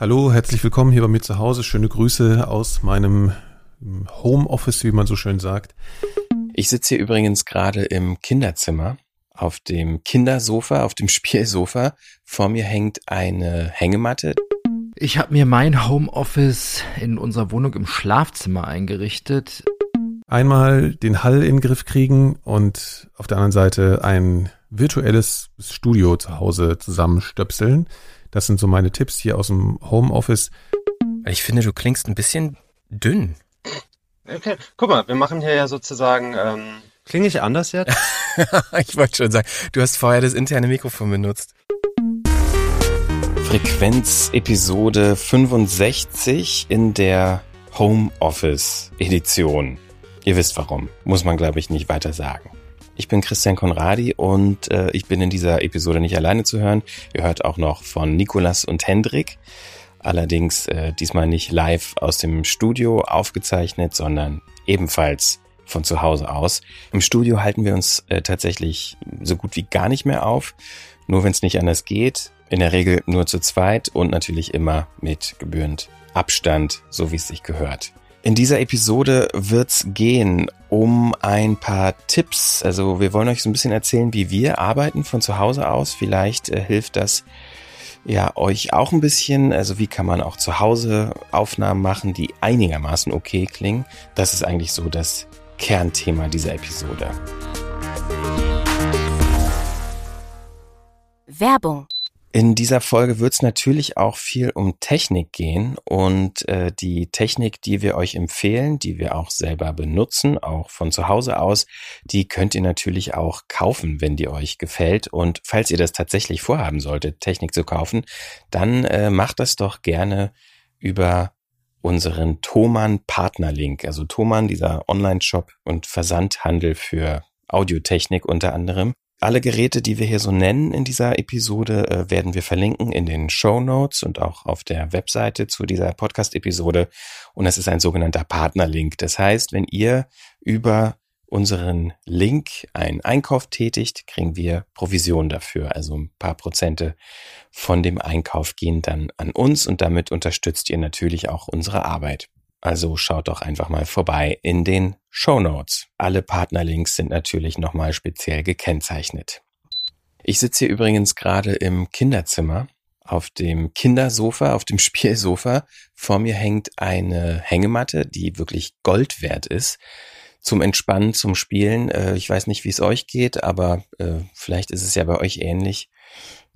Hallo, herzlich willkommen hier bei mir zu Hause. Schöne Grüße aus meinem Homeoffice, wie man so schön sagt. Ich sitze hier übrigens gerade im Kinderzimmer auf dem Kindersofa, auf dem Spielsofa. Vor mir hängt eine Hängematte. Ich habe mir mein Homeoffice in unserer Wohnung im Schlafzimmer eingerichtet. Einmal den Hall in den Griff kriegen und auf der anderen Seite ein virtuelles Studio zu Hause zusammenstöpseln. Das sind so meine Tipps hier aus dem Homeoffice. Ich finde, du klingst ein bisschen dünn. Okay, guck mal, wir machen hier ja sozusagen. Ähm, Klinge ich anders jetzt? ich wollte schon sagen, du hast vorher das interne Mikrofon benutzt. Frequenz Episode 65 in der Homeoffice Edition. Ihr wisst warum, muss man glaube ich nicht weiter sagen. Ich bin Christian Konradi und äh, ich bin in dieser Episode nicht alleine zu hören. Ihr hört auch noch von Nikolas und Hendrik. Allerdings äh, diesmal nicht live aus dem Studio aufgezeichnet, sondern ebenfalls von zu Hause aus. Im Studio halten wir uns äh, tatsächlich so gut wie gar nicht mehr auf, nur wenn es nicht anders geht. In der Regel nur zu zweit und natürlich immer mit gebührend Abstand, so wie es sich gehört. In dieser Episode wird's gehen um ein paar Tipps. Also wir wollen euch so ein bisschen erzählen, wie wir arbeiten von zu Hause aus. Vielleicht äh, hilft das ja euch auch ein bisschen. Also wie kann man auch zu Hause Aufnahmen machen, die einigermaßen okay klingen. Das ist eigentlich so das Kernthema dieser Episode. Werbung in dieser Folge wird es natürlich auch viel um Technik gehen und äh, die Technik, die wir euch empfehlen, die wir auch selber benutzen, auch von zu Hause aus, die könnt ihr natürlich auch kaufen, wenn die euch gefällt. Und falls ihr das tatsächlich vorhaben solltet, Technik zu kaufen, dann äh, macht das doch gerne über unseren Thomann Partnerlink. Also Thomann, dieser Online-Shop und Versandhandel für Audiotechnik unter anderem. Alle Geräte, die wir hier so nennen in dieser Episode, äh, werden wir verlinken in den Show Notes und auch auf der Webseite zu dieser Podcast-Episode. Und es ist ein sogenannter Partnerlink. Das heißt, wenn ihr über unseren Link einen Einkauf tätigt, kriegen wir Provision dafür. Also ein paar Prozente von dem Einkauf gehen dann an uns und damit unterstützt ihr natürlich auch unsere Arbeit. Also schaut doch einfach mal vorbei in den Show Notes. Alle Partnerlinks sind natürlich nochmal speziell gekennzeichnet. Ich sitze hier übrigens gerade im Kinderzimmer auf dem Kindersofa, auf dem Spielsofa. Vor mir hängt eine Hängematte, die wirklich Gold wert ist. Zum Entspannen, zum Spielen. Äh, ich weiß nicht, wie es euch geht, aber äh, vielleicht ist es ja bei euch ähnlich.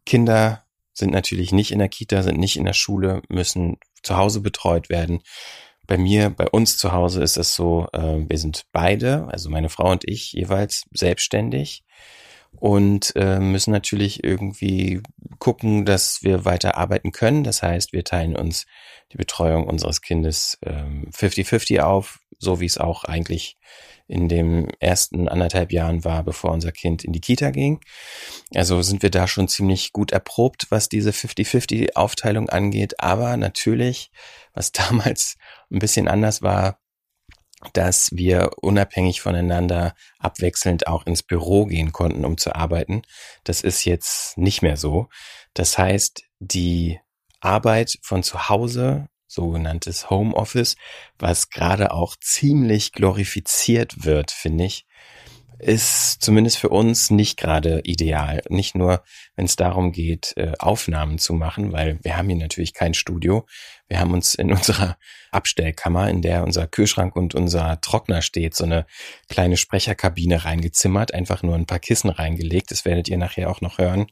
Kinder sind natürlich nicht in der Kita, sind nicht in der Schule, müssen zu Hause betreut werden bei mir, bei uns zu Hause ist es so, äh, wir sind beide, also meine Frau und ich jeweils selbstständig und äh, müssen natürlich irgendwie gucken, dass wir weiter arbeiten können. Das heißt, wir teilen uns die Betreuung unseres Kindes 50-50 ähm, auf, so wie es auch eigentlich in dem ersten anderthalb Jahren war, bevor unser Kind in die Kita ging. Also sind wir da schon ziemlich gut erprobt, was diese 50-50 Aufteilung angeht. Aber natürlich, was damals ein bisschen anders war, dass wir unabhängig voneinander abwechselnd auch ins Büro gehen konnten, um zu arbeiten. Das ist jetzt nicht mehr so. Das heißt, die Arbeit von zu Hause sogenanntes Homeoffice, was gerade auch ziemlich glorifiziert wird, finde ich, ist zumindest für uns nicht gerade ideal. Nicht nur, wenn es darum geht, äh, Aufnahmen zu machen, weil wir haben hier natürlich kein Studio. Wir haben uns in unserer Abstellkammer, in der unser Kühlschrank und unser Trockner steht, so eine kleine Sprecherkabine reingezimmert, einfach nur ein paar Kissen reingelegt. Das werdet ihr nachher auch noch hören,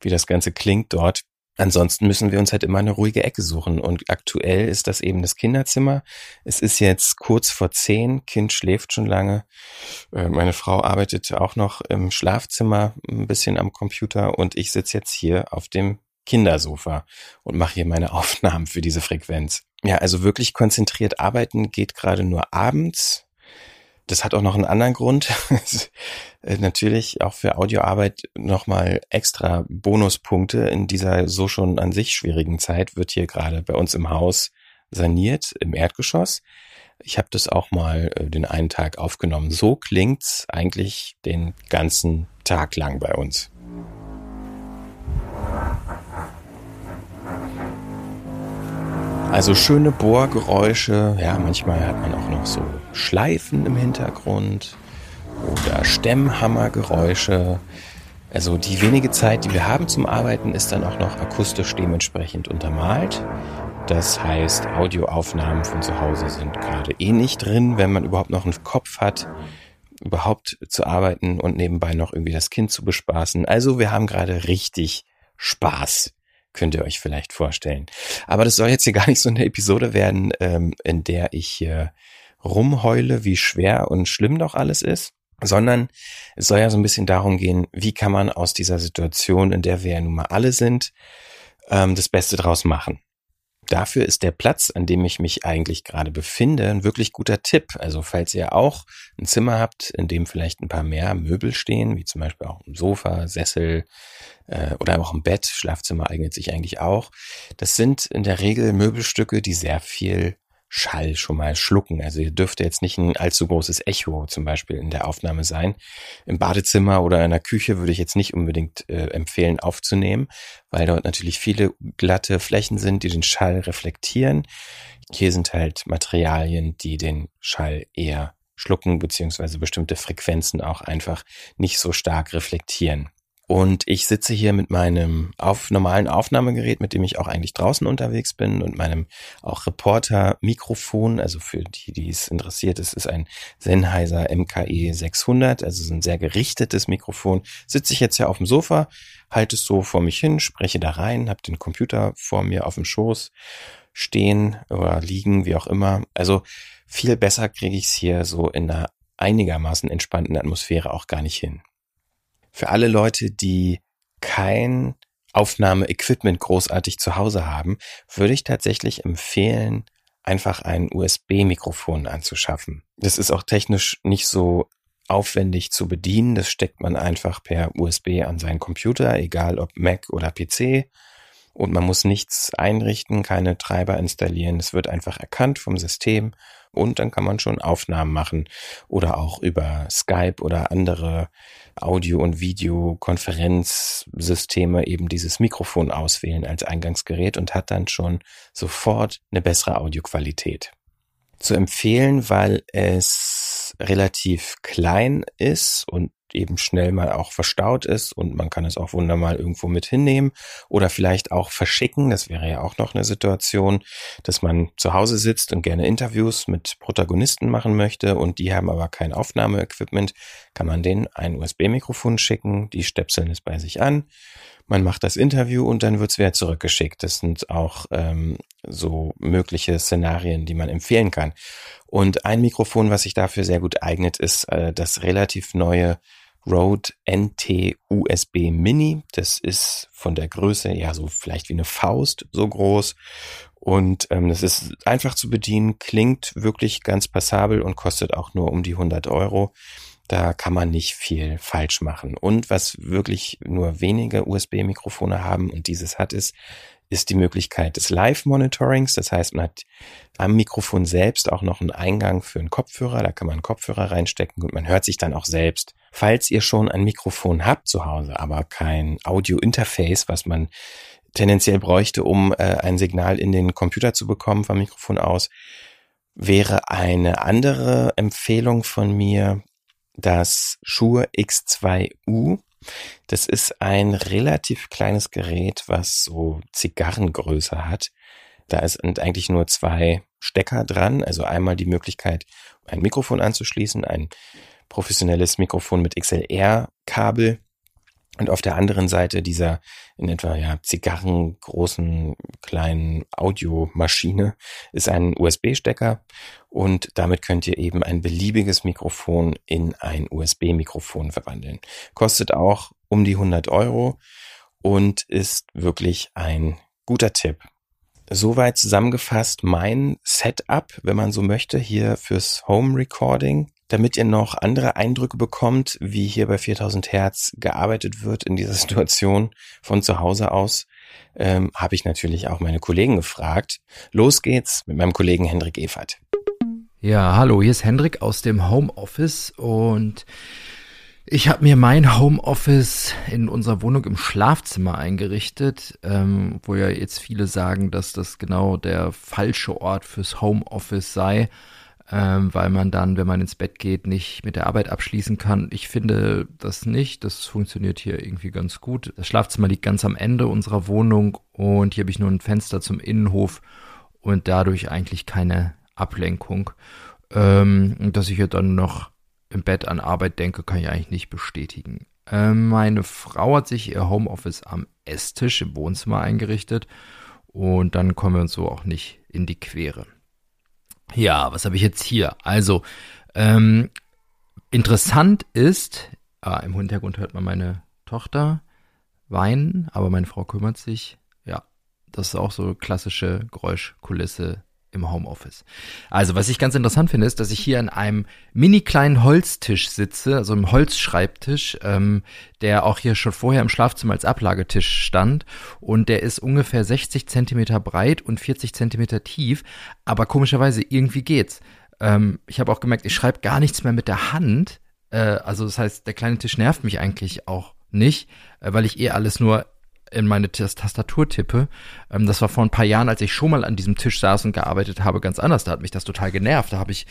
wie das Ganze klingt dort. Ansonsten müssen wir uns halt immer eine ruhige Ecke suchen. Und aktuell ist das eben das Kinderzimmer. Es ist jetzt kurz vor zehn. Kind schläft schon lange. Äh, meine Frau arbeitet auch noch im Schlafzimmer ein bisschen am Computer und ich sitze jetzt hier auf dem Kindersofa und mache hier meine Aufnahmen für diese Frequenz. Ja, also wirklich konzentriert arbeiten geht gerade nur abends das hat auch noch einen anderen Grund. Äh, natürlich auch für Audioarbeit nochmal extra Bonuspunkte in dieser so schon an sich schwierigen Zeit wird hier gerade bei uns im Haus saniert im Erdgeschoss. Ich habe das auch mal äh, den einen Tag aufgenommen. So klingt's eigentlich den ganzen Tag lang bei uns. Also schöne Bohrgeräusche, ja, manchmal hat man auch noch so Schleifen im Hintergrund oder Stemmhammergeräusche. Also die wenige Zeit, die wir haben zum Arbeiten, ist dann auch noch akustisch dementsprechend untermalt. Das heißt, Audioaufnahmen von zu Hause sind gerade eh nicht drin, wenn man überhaupt noch einen Kopf hat, überhaupt zu arbeiten und nebenbei noch irgendwie das Kind zu bespaßen. Also wir haben gerade richtig Spaß, könnt ihr euch vielleicht vorstellen. Aber das soll jetzt hier gar nicht so eine Episode werden, ähm, in der ich hier rumheule, wie schwer und schlimm doch alles ist, sondern es soll ja so ein bisschen darum gehen, wie kann man aus dieser Situation, in der wir ja nun mal alle sind, ähm, das Beste draus machen. Dafür ist der Platz, an dem ich mich eigentlich gerade befinde, ein wirklich guter Tipp. Also falls ihr auch ein Zimmer habt, in dem vielleicht ein paar mehr Möbel stehen, wie zum Beispiel auch ein Sofa, Sessel äh, oder auch ein Bett, Schlafzimmer eignet sich eigentlich auch. Das sind in der Regel Möbelstücke, die sehr viel Schall schon mal schlucken. Also ihr dürft jetzt nicht ein allzu großes Echo zum Beispiel in der Aufnahme sein. Im Badezimmer oder in der Küche würde ich jetzt nicht unbedingt äh, empfehlen aufzunehmen, weil dort natürlich viele glatte Flächen sind, die den Schall reflektieren. Hier sind halt Materialien, die den Schall eher schlucken, beziehungsweise bestimmte Frequenzen auch einfach nicht so stark reflektieren. Und ich sitze hier mit meinem auf, normalen Aufnahmegerät, mit dem ich auch eigentlich draußen unterwegs bin und meinem auch Reporter-Mikrofon. Also für die, die es interessiert, es ist ein Sennheiser MKE 600, also so ein sehr gerichtetes Mikrofon. Sitze ich jetzt hier auf dem Sofa, halte es so vor mich hin, spreche da rein, habe den Computer vor mir auf dem Schoß stehen oder liegen, wie auch immer. Also viel besser kriege ich es hier so in einer einigermaßen entspannten Atmosphäre auch gar nicht hin. Für alle Leute, die kein Aufnahmeequipment großartig zu Hause haben, würde ich tatsächlich empfehlen, einfach ein USB-Mikrofon anzuschaffen. Das ist auch technisch nicht so aufwendig zu bedienen. Das steckt man einfach per USB an seinen Computer, egal ob Mac oder PC. Und man muss nichts einrichten, keine Treiber installieren. Es wird einfach erkannt vom System und dann kann man schon Aufnahmen machen oder auch über Skype oder andere Audio- und Videokonferenzsysteme eben dieses Mikrofon auswählen als Eingangsgerät und hat dann schon sofort eine bessere Audioqualität. Zu empfehlen, weil es relativ klein ist und eben schnell mal auch verstaut ist und man kann es auch wunderbar irgendwo mit hinnehmen oder vielleicht auch verschicken. Das wäre ja auch noch eine Situation, dass man zu Hause sitzt und gerne Interviews mit Protagonisten machen möchte und die haben aber kein Aufnahmeequipment, kann man denen ein USB-Mikrofon schicken, die stöpseln es bei sich an. Man macht das Interview und dann wird es wieder zurückgeschickt. Das sind auch ähm, so mögliche Szenarien, die man empfehlen kann. Und ein Mikrofon, was sich dafür sehr gut eignet, ist äh, das relativ neue Rode NT USB Mini. Das ist von der Größe ja so vielleicht wie eine Faust so groß. Und ähm, das ist einfach zu bedienen, klingt wirklich ganz passabel und kostet auch nur um die 100 Euro. Da kann man nicht viel falsch machen. Und was wirklich nur wenige USB-Mikrofone haben und dieses hat, ist, ist die Möglichkeit des Live-Monitorings. Das heißt, man hat am Mikrofon selbst auch noch einen Eingang für einen Kopfhörer. Da kann man einen Kopfhörer reinstecken und man hört sich dann auch selbst. Falls ihr schon ein Mikrofon habt zu Hause, aber kein Audio-Interface, was man tendenziell bräuchte, um äh, ein Signal in den Computer zu bekommen vom Mikrofon aus, wäre eine andere Empfehlung von mir das Shure X2U. Das ist ein relativ kleines Gerät, was so Zigarrengröße hat. Da sind eigentlich nur zwei Stecker dran, also einmal die Möglichkeit, ein Mikrofon anzuschließen, ein professionelles Mikrofon mit XLR-Kabel und auf der anderen Seite dieser in etwa ja Zigarren großen kleinen Audiomaschine ist ein USB-Stecker und damit könnt ihr eben ein beliebiges Mikrofon in ein USB-Mikrofon verwandeln. Kostet auch um die 100 Euro und ist wirklich ein guter Tipp. Soweit zusammengefasst mein Setup, wenn man so möchte, hier fürs Home Recording damit ihr noch andere Eindrücke bekommt, wie hier bei 4000 Hertz gearbeitet wird in dieser Situation von zu Hause aus, ähm, habe ich natürlich auch meine Kollegen gefragt. Los geht's mit meinem Kollegen Hendrik Evert. Ja, hallo, hier ist Hendrik aus dem Homeoffice und Ich habe mir mein Homeoffice in unserer Wohnung im Schlafzimmer eingerichtet, ähm, wo ja jetzt viele sagen, dass das genau der falsche Ort fürs Homeoffice sei, ähm, weil man dann, wenn man ins Bett geht, nicht mit der Arbeit abschließen kann. Ich finde das nicht. Das funktioniert hier irgendwie ganz gut. Das Schlafzimmer liegt ganz am Ende unserer Wohnung und hier habe ich nur ein Fenster zum Innenhof und dadurch eigentlich keine Ablenkung. Ähm, dass ich hier dann noch im Bett an Arbeit denke, kann ich eigentlich nicht bestätigen. Ähm, meine Frau hat sich ihr Homeoffice am Esstisch im Wohnzimmer eingerichtet und dann kommen wir uns so auch nicht in die Quere. Ja, was habe ich jetzt hier? Also, ähm, interessant ist, ah, im Hintergrund hört man meine Tochter weinen, aber meine Frau kümmert sich. Ja, das ist auch so klassische Geräuschkulisse im Homeoffice. Also, was ich ganz interessant finde, ist, dass ich hier an einem mini kleinen Holztisch sitze, also einem Holzschreibtisch, ähm, der auch hier schon vorher im Schlafzimmer als Ablagetisch stand. Und der ist ungefähr 60 Zentimeter breit und 40 Zentimeter tief. Aber komischerweise, irgendwie geht's. Ähm, ich habe auch gemerkt, ich schreibe gar nichts mehr mit der Hand. Äh, also, das heißt, der kleine Tisch nervt mich eigentlich auch nicht, äh, weil ich eh alles nur in meine Tastatur tippe. Ähm, das war vor ein paar Jahren, als ich schon mal an diesem Tisch saß und gearbeitet habe, ganz anders. Da hat mich das total genervt. Da habe ich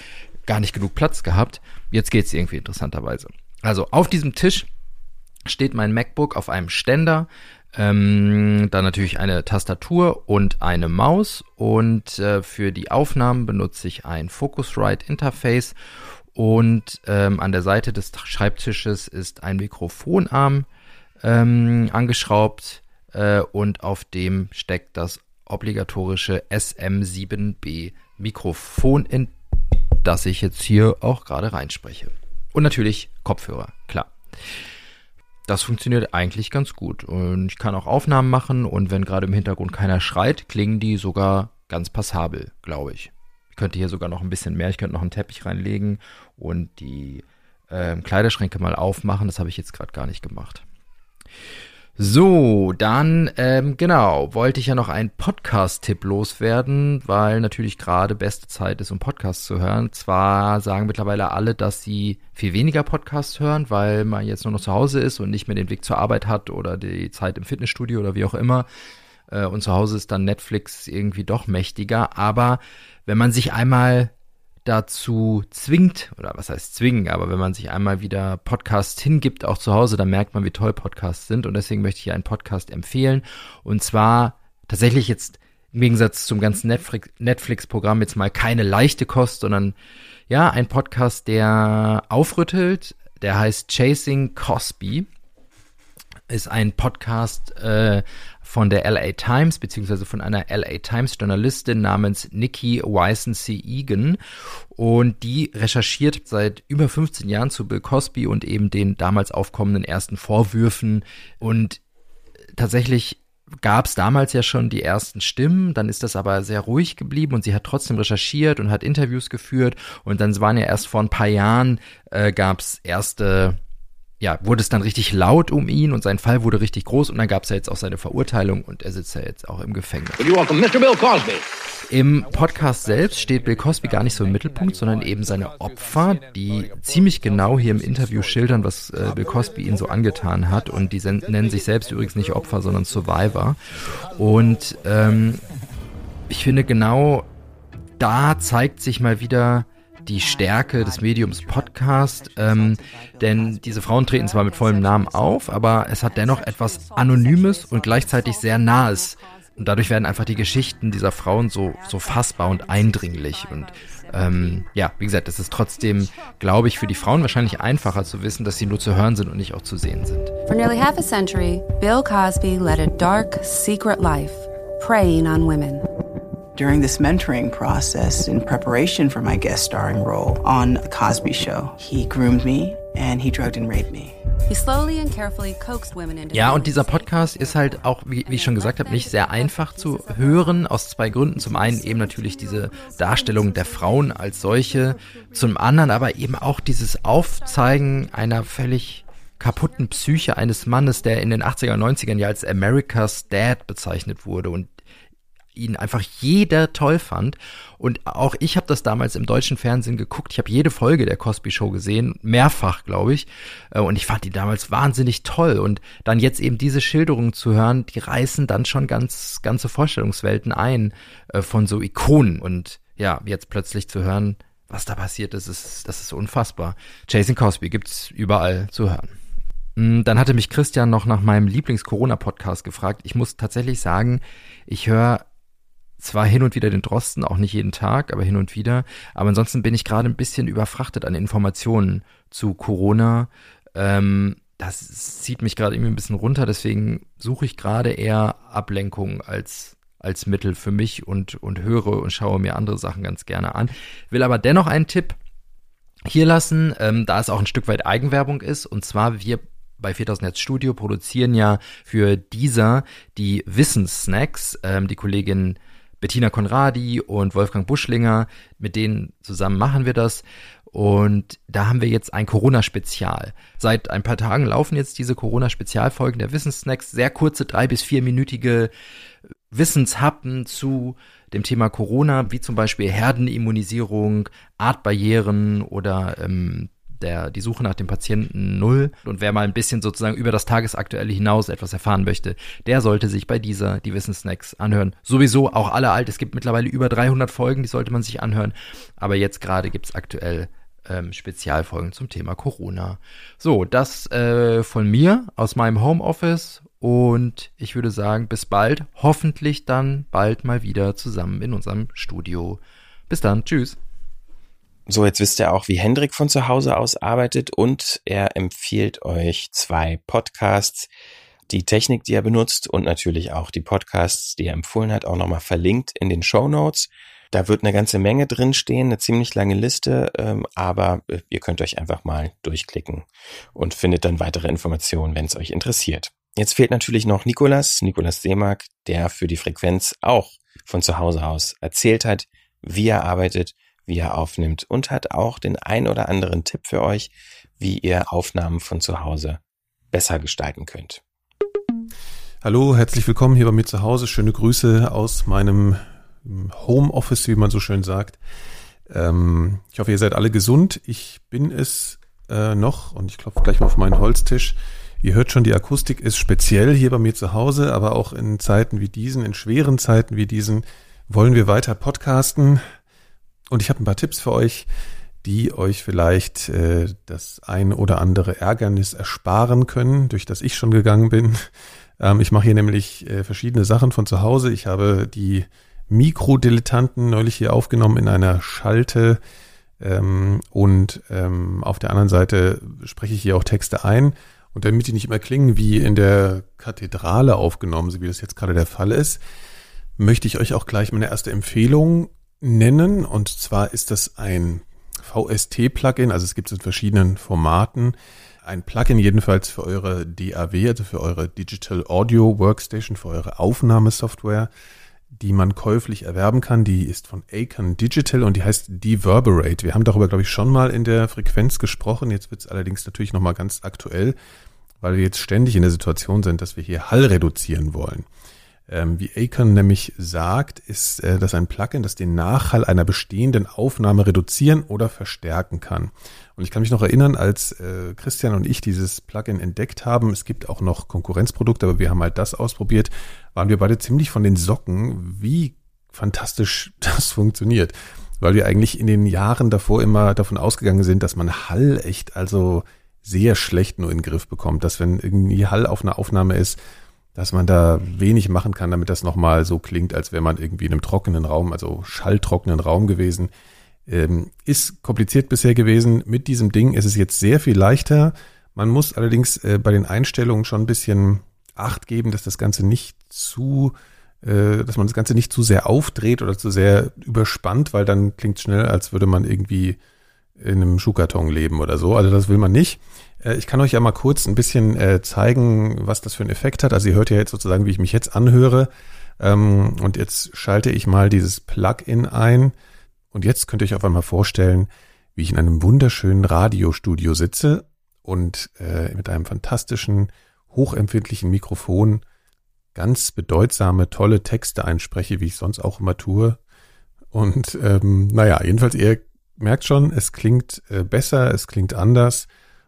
gar nicht genug Platz gehabt. Jetzt geht's irgendwie interessanterweise. Also auf diesem Tisch steht mein MacBook auf einem Ständer. Ähm, dann natürlich eine Tastatur und eine Maus. Und äh, für die Aufnahmen benutze ich ein Focusrite Interface. Und ähm, an der Seite des Schreibtisches ist ein Mikrofonarm ähm, angeschraubt äh, und auf dem steckt das obligatorische SM7B Mikrofon, in das ich jetzt hier auch gerade reinspreche. Und natürlich Kopfhörer, klar. Das funktioniert eigentlich ganz gut und ich kann auch Aufnahmen machen und wenn gerade im Hintergrund keiner schreit, klingen die sogar ganz passabel, glaube ich. Ich könnte hier sogar noch ein bisschen mehr, ich könnte noch einen Teppich reinlegen und die äh, Kleiderschränke mal aufmachen, das habe ich jetzt gerade gar nicht gemacht. So, dann, ähm, genau, wollte ich ja noch einen Podcast-Tipp loswerden, weil natürlich gerade beste Zeit ist, um Podcasts zu hören. Zwar sagen mittlerweile alle, dass sie viel weniger Podcasts hören, weil man jetzt nur noch zu Hause ist und nicht mehr den Weg zur Arbeit hat oder die Zeit im Fitnessstudio oder wie auch immer. Äh, und zu Hause ist dann Netflix irgendwie doch mächtiger. Aber wenn man sich einmal dazu zwingt, oder was heißt zwingen, aber wenn man sich einmal wieder Podcasts hingibt, auch zu Hause, dann merkt man, wie toll Podcasts sind. Und deswegen möchte ich hier einen Podcast empfehlen. Und zwar tatsächlich jetzt im Gegensatz zum ganzen Netflix-Programm jetzt mal keine leichte Kost, sondern ja, ein Podcast, der aufrüttelt. Der heißt Chasing Cosby. Ist ein Podcast äh, von der LA Times, beziehungsweise von einer LA Times Journalistin namens Nikki Wyson-C. Egan. Und die recherchiert seit über 15 Jahren zu Bill Cosby und eben den damals aufkommenden ersten Vorwürfen. Und tatsächlich gab es damals ja schon die ersten Stimmen, dann ist das aber sehr ruhig geblieben und sie hat trotzdem recherchiert und hat Interviews geführt und dann waren ja erst vor ein paar Jahren äh, gab es erste ja, wurde es dann richtig laut um ihn und sein Fall wurde richtig groß und dann gab es ja jetzt auch seine Verurteilung und er sitzt ja jetzt auch im Gefängnis. Im Podcast selbst steht Bill Cosby gar nicht so im Mittelpunkt, sondern eben seine Opfer, die ziemlich genau hier im Interview schildern, was äh, Bill Cosby ihnen so angetan hat und die nennen sich selbst übrigens nicht Opfer, sondern Survivor. Und ähm, ich finde genau da zeigt sich mal wieder, die Stärke des Mediums Podcast, ähm, denn diese Frauen treten zwar mit vollem Namen auf, aber es hat dennoch etwas Anonymes und gleichzeitig sehr Nahes. Und dadurch werden einfach die Geschichten dieser Frauen so, so fassbar und eindringlich. Und ähm, ja, wie gesagt, es ist trotzdem, glaube ich, für die Frauen wahrscheinlich einfacher zu wissen, dass sie nur zu hören sind und nicht auch zu sehen sind. For nearly half a century, Bill Cosby led a dark, secret life, preying on women. During this mentoring process in preparation for my guest starring role on The Cosby Show. He groomed me and he drugged and raped me. Ja, und dieser Podcast ist halt auch, wie, wie ich schon gesagt habe, nicht sehr einfach zu hören, aus zwei Gründen. Zum einen eben natürlich diese Darstellung der Frauen als solche, zum anderen aber eben auch dieses Aufzeigen einer völlig kaputten Psyche eines Mannes, der in den 80er und 90ern ja als America's Dad bezeichnet wurde und ihn einfach jeder toll fand. Und auch ich habe das damals im deutschen Fernsehen geguckt. Ich habe jede Folge der Cosby Show gesehen, mehrfach, glaube ich. Äh, und ich fand die damals wahnsinnig toll. Und dann jetzt eben diese Schilderungen zu hören, die reißen dann schon ganz ganze Vorstellungswelten ein äh, von so Ikonen. Und ja, jetzt plötzlich zu hören, was da passiert ist, ist das ist unfassbar. Jason Cosby gibt's überall zu hören. Mm, dann hatte mich Christian noch nach meinem Lieblings-Corona-Podcast gefragt. Ich muss tatsächlich sagen, ich höre zwar hin und wieder den Drosten, auch nicht jeden Tag, aber hin und wieder. Aber ansonsten bin ich gerade ein bisschen überfrachtet an Informationen zu Corona. Ähm, das zieht mich gerade irgendwie ein bisschen runter, deswegen suche ich gerade eher Ablenkung als, als Mittel für mich und, und höre und schaue mir andere Sachen ganz gerne an. Will aber dennoch einen Tipp hier lassen, ähm, da es auch ein Stück weit Eigenwerbung ist. Und zwar, wir bei 4000 Hertz Studio produzieren ja für dieser die Wissenssnacks. Ähm, die Kollegin Bettina Konradi und Wolfgang Buschlinger, mit denen zusammen machen wir das. Und da haben wir jetzt ein Corona-Spezial. Seit ein paar Tagen laufen jetzt diese Corona-Spezialfolgen der Wissenssnacks, sehr kurze, drei bis vierminütige Wissenshappen zu dem Thema Corona, wie zum Beispiel Herdenimmunisierung, Artbarrieren oder ähm, der, die Suche nach dem Patienten null. Und wer mal ein bisschen sozusagen über das Tagesaktuelle hinaus etwas erfahren möchte, der sollte sich bei dieser die Wissensnacks anhören. Sowieso auch alle alt. Es gibt mittlerweile über 300 Folgen, die sollte man sich anhören. Aber jetzt gerade gibt es aktuell ähm, Spezialfolgen zum Thema Corona. So, das äh, von mir aus meinem Homeoffice. Und ich würde sagen, bis bald. Hoffentlich dann bald mal wieder zusammen in unserem Studio. Bis dann. Tschüss. So, jetzt wisst ihr auch, wie Hendrik von zu Hause aus arbeitet und er empfiehlt euch zwei Podcasts, die Technik, die er benutzt und natürlich auch die Podcasts, die er empfohlen hat, auch nochmal verlinkt in den Show Notes. Da wird eine ganze Menge drinstehen, eine ziemlich lange Liste, ähm, aber äh, ihr könnt euch einfach mal durchklicken und findet dann weitere Informationen, wenn es euch interessiert. Jetzt fehlt natürlich noch Nikolas, Nikolas Seemark, der für die Frequenz auch von zu Hause aus erzählt hat, wie er arbeitet wie er aufnimmt und hat auch den ein oder anderen Tipp für euch, wie ihr Aufnahmen von zu Hause besser gestalten könnt. Hallo, herzlich willkommen hier bei mir zu Hause. Schöne Grüße aus meinem Homeoffice, wie man so schön sagt. Ähm, ich hoffe, ihr seid alle gesund. Ich bin es äh, noch und ich klopfe gleich mal auf meinen Holztisch. Ihr hört schon, die Akustik ist speziell hier bei mir zu Hause, aber auch in Zeiten wie diesen, in schweren Zeiten wie diesen, wollen wir weiter podcasten. Und ich habe ein paar Tipps für euch, die euch vielleicht äh, das ein oder andere Ärgernis ersparen können, durch das ich schon gegangen bin. Ähm, ich mache hier nämlich äh, verschiedene Sachen von zu Hause. Ich habe die Mikrodilettanten neulich hier aufgenommen in einer Schalte. Ähm, und ähm, auf der anderen Seite spreche ich hier auch Texte ein. Und damit die nicht immer klingen wie in der Kathedrale aufgenommen, so wie das jetzt gerade der Fall ist, möchte ich euch auch gleich meine erste Empfehlung nennen. Und zwar ist das ein VST-Plugin, also es gibt es in verschiedenen Formaten. Ein Plugin jedenfalls für eure DAW, also für eure Digital Audio Workstation, für eure Aufnahmesoftware, die man käuflich erwerben kann. Die ist von Acon Digital und die heißt Deverberate. Wir haben darüber, glaube ich, schon mal in der Frequenz gesprochen. Jetzt wird es allerdings natürlich nochmal ganz aktuell, weil wir jetzt ständig in der Situation sind, dass wir hier Hall reduzieren wollen. Ähm, wie Acon nämlich sagt, ist äh, das ein Plugin, das den Nachhall einer bestehenden Aufnahme reduzieren oder verstärken kann. Und ich kann mich noch erinnern, als äh, Christian und ich dieses Plugin entdeckt haben, es gibt auch noch Konkurrenzprodukte, aber wir haben halt das ausprobiert, waren wir beide ziemlich von den Socken, wie fantastisch das funktioniert. Weil wir eigentlich in den Jahren davor immer davon ausgegangen sind, dass man Hall echt also sehr schlecht nur in den Griff bekommt, dass wenn irgendwie Hall auf einer Aufnahme ist, dass man da wenig machen kann, damit das nochmal so klingt, als wäre man irgendwie in einem trockenen Raum, also schalltrockenen Raum gewesen. Ähm, ist kompliziert bisher gewesen. Mit diesem Ding ist es jetzt sehr viel leichter. Man muss allerdings äh, bei den Einstellungen schon ein bisschen Acht geben, dass das Ganze nicht zu, äh, dass man das Ganze nicht zu sehr aufdreht oder zu sehr überspannt, weil dann klingt schnell, als würde man irgendwie in einem Schuhkarton leben oder so. Also das will man nicht. Äh, ich kann euch ja mal kurz ein bisschen äh, zeigen, was das für einen Effekt hat. Also ihr hört ja jetzt sozusagen, wie ich mich jetzt anhöre. Ähm, und jetzt schalte ich mal dieses Plugin ein. Und jetzt könnt ihr euch auf einmal vorstellen, wie ich in einem wunderschönen Radiostudio sitze und äh, mit einem fantastischen, hochempfindlichen Mikrofon ganz bedeutsame, tolle Texte einspreche, wie ich sonst auch immer tue. Und ähm, naja, jedenfalls, ihr merkt schon, es klingt besser, es klingt anders.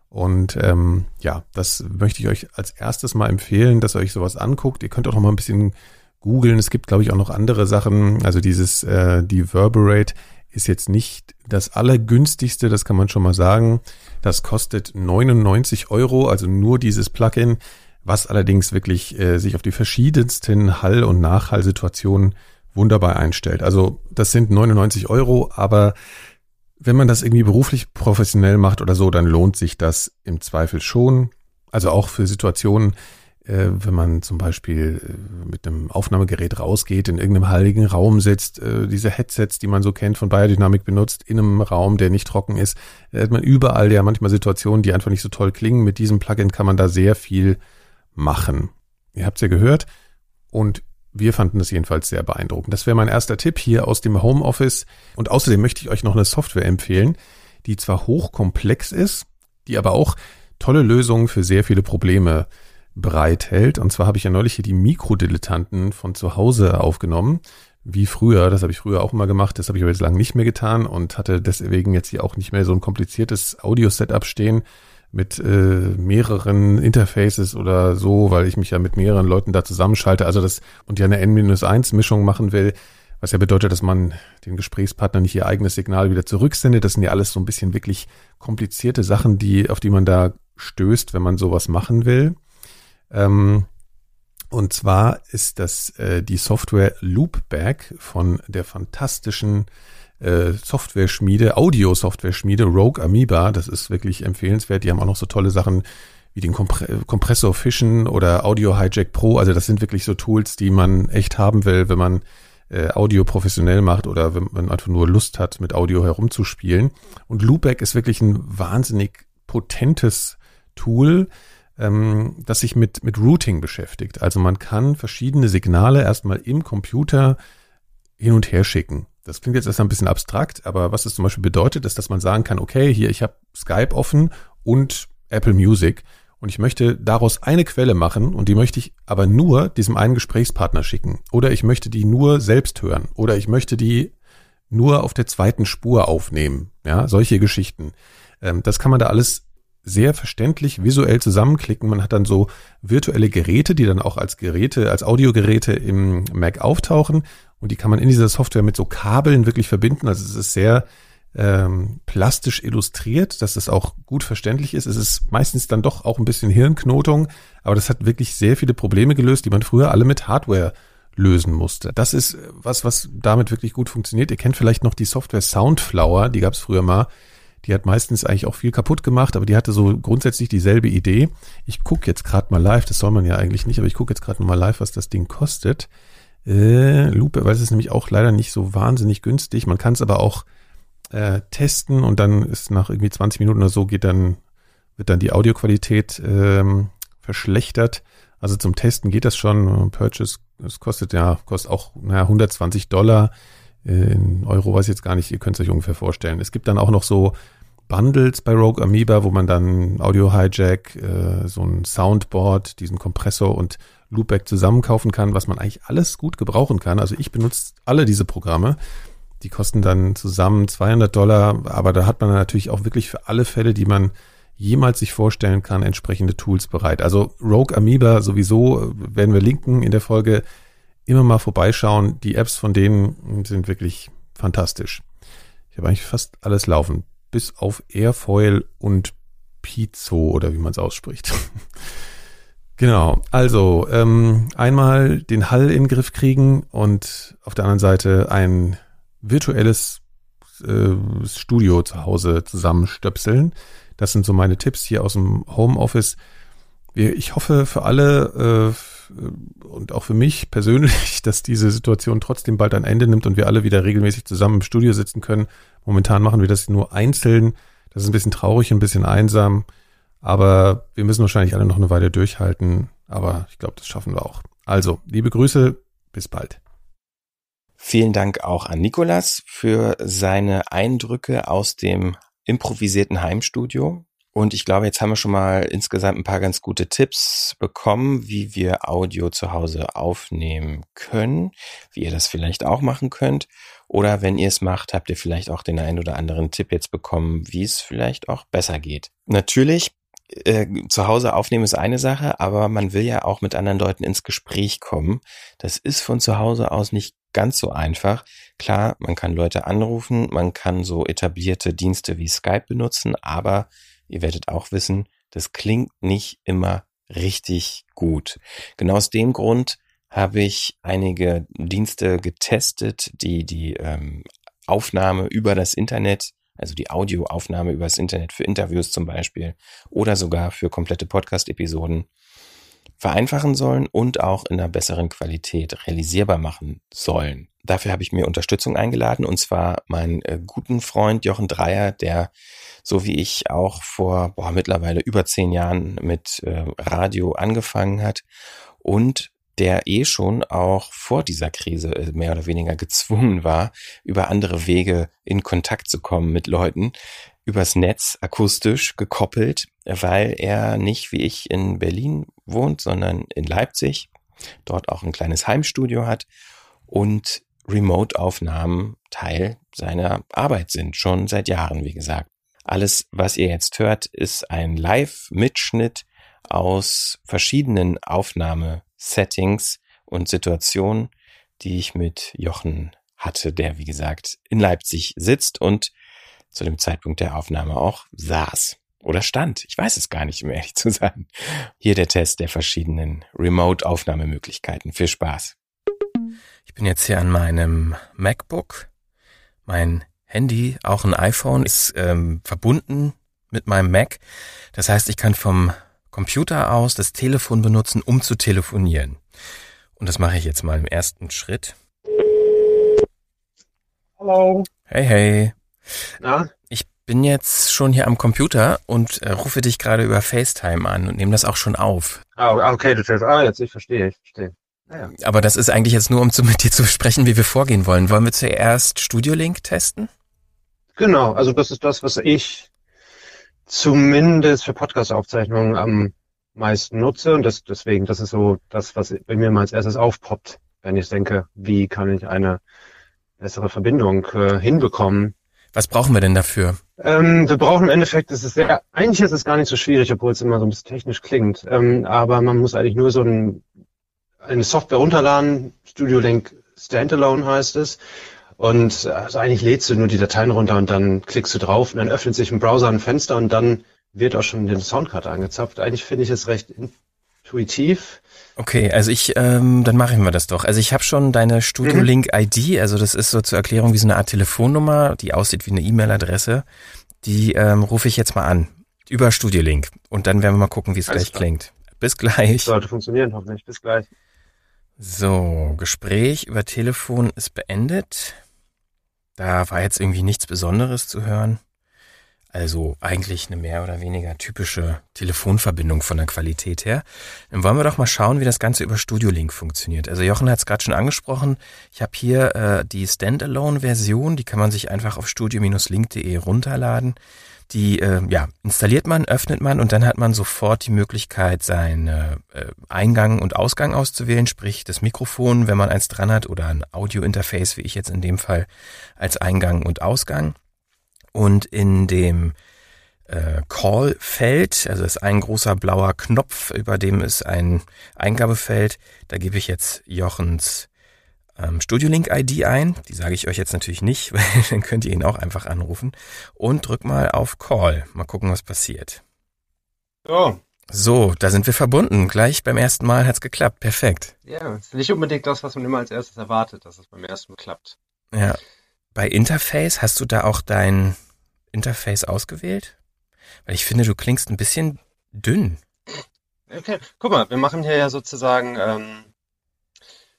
Und ähm, ja, das möchte ich euch als erstes mal empfehlen, dass ihr euch sowas anguckt. Ihr könnt auch noch mal ein bisschen googeln. Es gibt, glaube ich, auch noch andere Sachen. Also dieses äh, Diverberate ist jetzt nicht das allergünstigste, das kann man schon mal sagen. Das kostet 99 Euro, also nur dieses Plugin, was allerdings wirklich äh, sich auf die verschiedensten Hall- und Nachhallsituationen wunderbar einstellt. Also das sind 99 Euro, aber wenn man das irgendwie beruflich professionell macht oder so, dann lohnt sich das im Zweifel schon. Also auch für Situationen, äh, wenn man zum Beispiel äh, mit einem Aufnahmegerät rausgeht, in irgendeinem heiligen Raum sitzt, äh, diese Headsets, die man so kennt von Biodynamic benutzt, in einem Raum, der nicht trocken ist, da hat man überall ja manchmal Situationen, die einfach nicht so toll klingen. Mit diesem Plugin kann man da sehr viel machen. Ihr habt es ja gehört. Und wir fanden das jedenfalls sehr beeindruckend. Das wäre mein erster Tipp hier aus dem Homeoffice. Und außerdem möchte ich euch noch eine Software empfehlen, die zwar hochkomplex ist, die aber auch tolle Lösungen für sehr viele Probleme bereithält. Und zwar habe ich ja neulich hier die Mikrodilettanten von zu Hause aufgenommen. Wie früher, das habe ich früher auch immer gemacht, das habe ich aber jetzt lange nicht mehr getan und hatte deswegen jetzt hier auch nicht mehr so ein kompliziertes Audio-Setup stehen, mit äh, mehreren Interfaces oder so, weil ich mich ja mit mehreren Leuten da zusammenschalte, also das und ja eine N-1-Mischung machen will, was ja bedeutet, dass man den Gesprächspartner nicht ihr eigenes Signal wieder zurücksendet. Das sind ja alles so ein bisschen wirklich komplizierte Sachen, die, auf die man da stößt, wenn man sowas machen will. Ähm, und zwar ist das äh, die Software Loopback von der fantastischen äh, Software-Schmiede, Audio-Software-Schmiede, Rogue Amoeba. Das ist wirklich empfehlenswert. Die haben auch noch so tolle Sachen wie den Kompre Kompressor Fission oder Audio Hijack Pro. Also das sind wirklich so Tools, die man echt haben will, wenn man äh, Audio professionell macht oder wenn man einfach nur Lust hat, mit Audio herumzuspielen. Und Loopback ist wirklich ein wahnsinnig potentes Tool, ähm, das sich mit, mit Routing beschäftigt. Also man kann verschiedene Signale erstmal im Computer hin und her schicken. Das klingt jetzt erst ein bisschen abstrakt, aber was es zum Beispiel bedeutet, ist, dass man sagen kann, okay, hier, ich habe Skype offen und Apple Music und ich möchte daraus eine Quelle machen und die möchte ich aber nur diesem einen Gesprächspartner schicken. Oder ich möchte die nur selbst hören. Oder ich möchte die nur auf der zweiten Spur aufnehmen. Ja, solche Geschichten. Ähm, das kann man da alles sehr verständlich visuell zusammenklicken. Man hat dann so virtuelle Geräte, die dann auch als Geräte, als Audiogeräte im Mac auftauchen und die kann man in dieser Software mit so Kabeln wirklich verbinden. Also es ist sehr ähm, plastisch illustriert, dass es auch gut verständlich ist. Es ist meistens dann doch auch ein bisschen Hirnknotung, aber das hat wirklich sehr viele Probleme gelöst, die man früher alle mit Hardware lösen musste. Das ist was, was damit wirklich gut funktioniert. Ihr kennt vielleicht noch die Software Soundflower, die gab es früher mal. Die hat meistens eigentlich auch viel kaputt gemacht, aber die hatte so grundsätzlich dieselbe Idee. Ich gucke jetzt gerade mal live, das soll man ja eigentlich nicht, aber ich gucke jetzt gerade mal live, was das Ding kostet. Äh, Lupe, weil es ist nämlich auch leider nicht so wahnsinnig günstig. Man kann es aber auch äh, testen und dann ist nach irgendwie 20 Minuten oder so geht dann, wird dann die Audioqualität ähm, verschlechtert. Also zum Testen geht das schon. Purchase, es kostet ja, kostet auch naja, 120 Dollar. Äh, in Euro weiß ich jetzt gar nicht, ihr könnt es euch ungefähr vorstellen. Es gibt dann auch noch so Bundles bei Rogue Amoeba, wo man dann Audio Hijack, äh, so ein Soundboard, diesen Kompressor und Loopback zusammenkaufen kann, was man eigentlich alles gut gebrauchen kann. Also ich benutze alle diese Programme. Die kosten dann zusammen 200 Dollar, aber da hat man natürlich auch wirklich für alle Fälle, die man jemals sich vorstellen kann, entsprechende Tools bereit. Also Rogue Amoeba sowieso äh, werden wir linken in der Folge. Immer mal vorbeischauen. Die Apps von denen sind wirklich fantastisch. Ich habe eigentlich fast alles laufen, bis auf Airfoil und Pizzo oder wie man es ausspricht. Genau, also ähm, einmal den Hall in den Griff kriegen und auf der anderen Seite ein virtuelles äh, Studio zu Hause zusammenstöpseln. Das sind so meine Tipps hier aus dem Homeoffice. Ich hoffe für alle äh, und auch für mich persönlich, dass diese Situation trotzdem bald ein Ende nimmt und wir alle wieder regelmäßig zusammen im Studio sitzen können. Momentan machen wir das nur einzeln. Das ist ein bisschen traurig, ein bisschen einsam. Aber wir müssen wahrscheinlich alle noch eine Weile durchhalten. Aber ich glaube, das schaffen wir auch. Also, liebe Grüße, bis bald. Vielen Dank auch an Nikolas für seine Eindrücke aus dem improvisierten Heimstudio. Und ich glaube, jetzt haben wir schon mal insgesamt ein paar ganz gute Tipps bekommen, wie wir Audio zu Hause aufnehmen können, wie ihr das vielleicht auch machen könnt. Oder wenn ihr es macht, habt ihr vielleicht auch den einen oder anderen Tipp jetzt bekommen, wie es vielleicht auch besser geht. Natürlich, äh, zu Hause aufnehmen ist eine Sache, aber man will ja auch mit anderen Leuten ins Gespräch kommen. Das ist von zu Hause aus nicht ganz so einfach. Klar, man kann Leute anrufen, man kann so etablierte Dienste wie Skype benutzen, aber ihr werdet auch wissen, das klingt nicht immer richtig gut. Genau aus dem Grund habe ich einige Dienste getestet, die die ähm, Aufnahme über das Internet, also die Audioaufnahme über das Internet für Interviews zum Beispiel oder sogar für komplette Podcast-Episoden vereinfachen sollen und auch in einer besseren Qualität realisierbar machen sollen. Dafür habe ich mir Unterstützung eingeladen und zwar meinen äh, guten Freund Jochen Dreier, der so wie ich auch vor boah, mittlerweile über zehn Jahren mit äh, Radio angefangen hat und der eh schon auch vor dieser Krise äh, mehr oder weniger gezwungen war, über andere Wege in Kontakt zu kommen mit Leuten, übers Netz akustisch gekoppelt, weil er nicht wie ich in Berlin wohnt, sondern in Leipzig, dort auch ein kleines Heimstudio hat und Remote-Aufnahmen Teil seiner Arbeit sind, schon seit Jahren, wie gesagt. Alles, was ihr jetzt hört, ist ein Live-Mitschnitt aus verschiedenen Aufnahmesettings und Situationen, die ich mit Jochen hatte, der, wie gesagt, in Leipzig sitzt und zu dem Zeitpunkt der Aufnahme auch saß oder stand. Ich weiß es gar nicht, um ehrlich zu sein. Hier der Test der verschiedenen Remote-Aufnahmemöglichkeiten. Viel Spaß. Ich bin jetzt hier an meinem MacBook. Mein Handy, auch ein iPhone, ist ähm, verbunden mit meinem Mac. Das heißt, ich kann vom Computer aus das Telefon benutzen, um zu telefonieren. Und das mache ich jetzt mal im ersten Schritt. Hallo. Hey, hey. Na? Ich bin jetzt schon hier am Computer und äh, rufe dich gerade über FaceTime an und nehme das auch schon auf. Ah, okay, du stellst, ah, jetzt, ich verstehe, ich verstehe. Ja. Aber das ist eigentlich jetzt nur, um zu, mit dir zu besprechen, wie wir vorgehen wollen. Wollen wir zuerst Studio Link testen? Genau, also das ist das, was ich zumindest für Podcast-Aufzeichnungen am meisten nutze und das, deswegen, das ist so das, was bei mir mal als erstes aufpoppt, wenn ich denke, wie kann ich eine bessere Verbindung äh, hinbekommen. Was brauchen wir denn dafür? Ähm, wir brauchen im Endeffekt, das ist sehr, eigentlich ist es gar nicht so schwierig, obwohl es immer so ein bisschen technisch klingt, ähm, aber man muss eigentlich nur so ein, eine Software runterladen, Studio Link Standalone heißt es, und also eigentlich lädst du nur die Dateien runter und dann klickst du drauf und dann öffnet sich im Browser ein Fenster und dann wird auch schon die Soundkarte angezapft. Eigentlich finde ich es recht intuitiv. Okay, also ich, ähm, dann machen wir das doch. Also ich habe schon deine Studio Link ID, also das ist so zur Erklärung wie so eine Art Telefonnummer, die aussieht wie eine E-Mail-Adresse. Die ähm, rufe ich jetzt mal an über Studio Link und dann werden wir mal gucken, wie es gleich klar. klingt. Bis gleich. Sollte funktionieren, hoffentlich. Bis gleich. So, Gespräch über Telefon ist beendet. Da war jetzt irgendwie nichts Besonderes zu hören. Also eigentlich eine mehr oder weniger typische Telefonverbindung von der Qualität her. Dann wollen wir doch mal schauen, wie das Ganze über Studio Link funktioniert. Also Jochen hat es gerade schon angesprochen. Ich habe hier äh, die Standalone-Version, die kann man sich einfach auf studio-link.de runterladen. Die äh, ja, installiert man, öffnet man und dann hat man sofort die Möglichkeit, seinen äh, Eingang und Ausgang auszuwählen, sprich das Mikrofon, wenn man eins dran hat, oder ein Audio-Interface, wie ich jetzt in dem Fall, als Eingang und Ausgang. Und in dem äh, Call-Feld, also ist ein großer blauer Knopf, über dem ist ein Eingabefeld, da gebe ich jetzt Jochens ähm, Studio-Link-ID ein. Die sage ich euch jetzt natürlich nicht, weil dann könnt ihr ihn auch einfach anrufen. Und drück mal auf Call. Mal gucken, was passiert. So. So, da sind wir verbunden. Gleich beim ersten Mal hat's geklappt. Perfekt. Ja, ist nicht unbedingt das, was man immer als erstes erwartet, dass es beim ersten Mal klappt. Ja. Bei Interface hast du da auch dein Interface ausgewählt? Weil ich finde, du klingst ein bisschen dünn. Okay, guck mal, wir machen hier ja sozusagen ähm,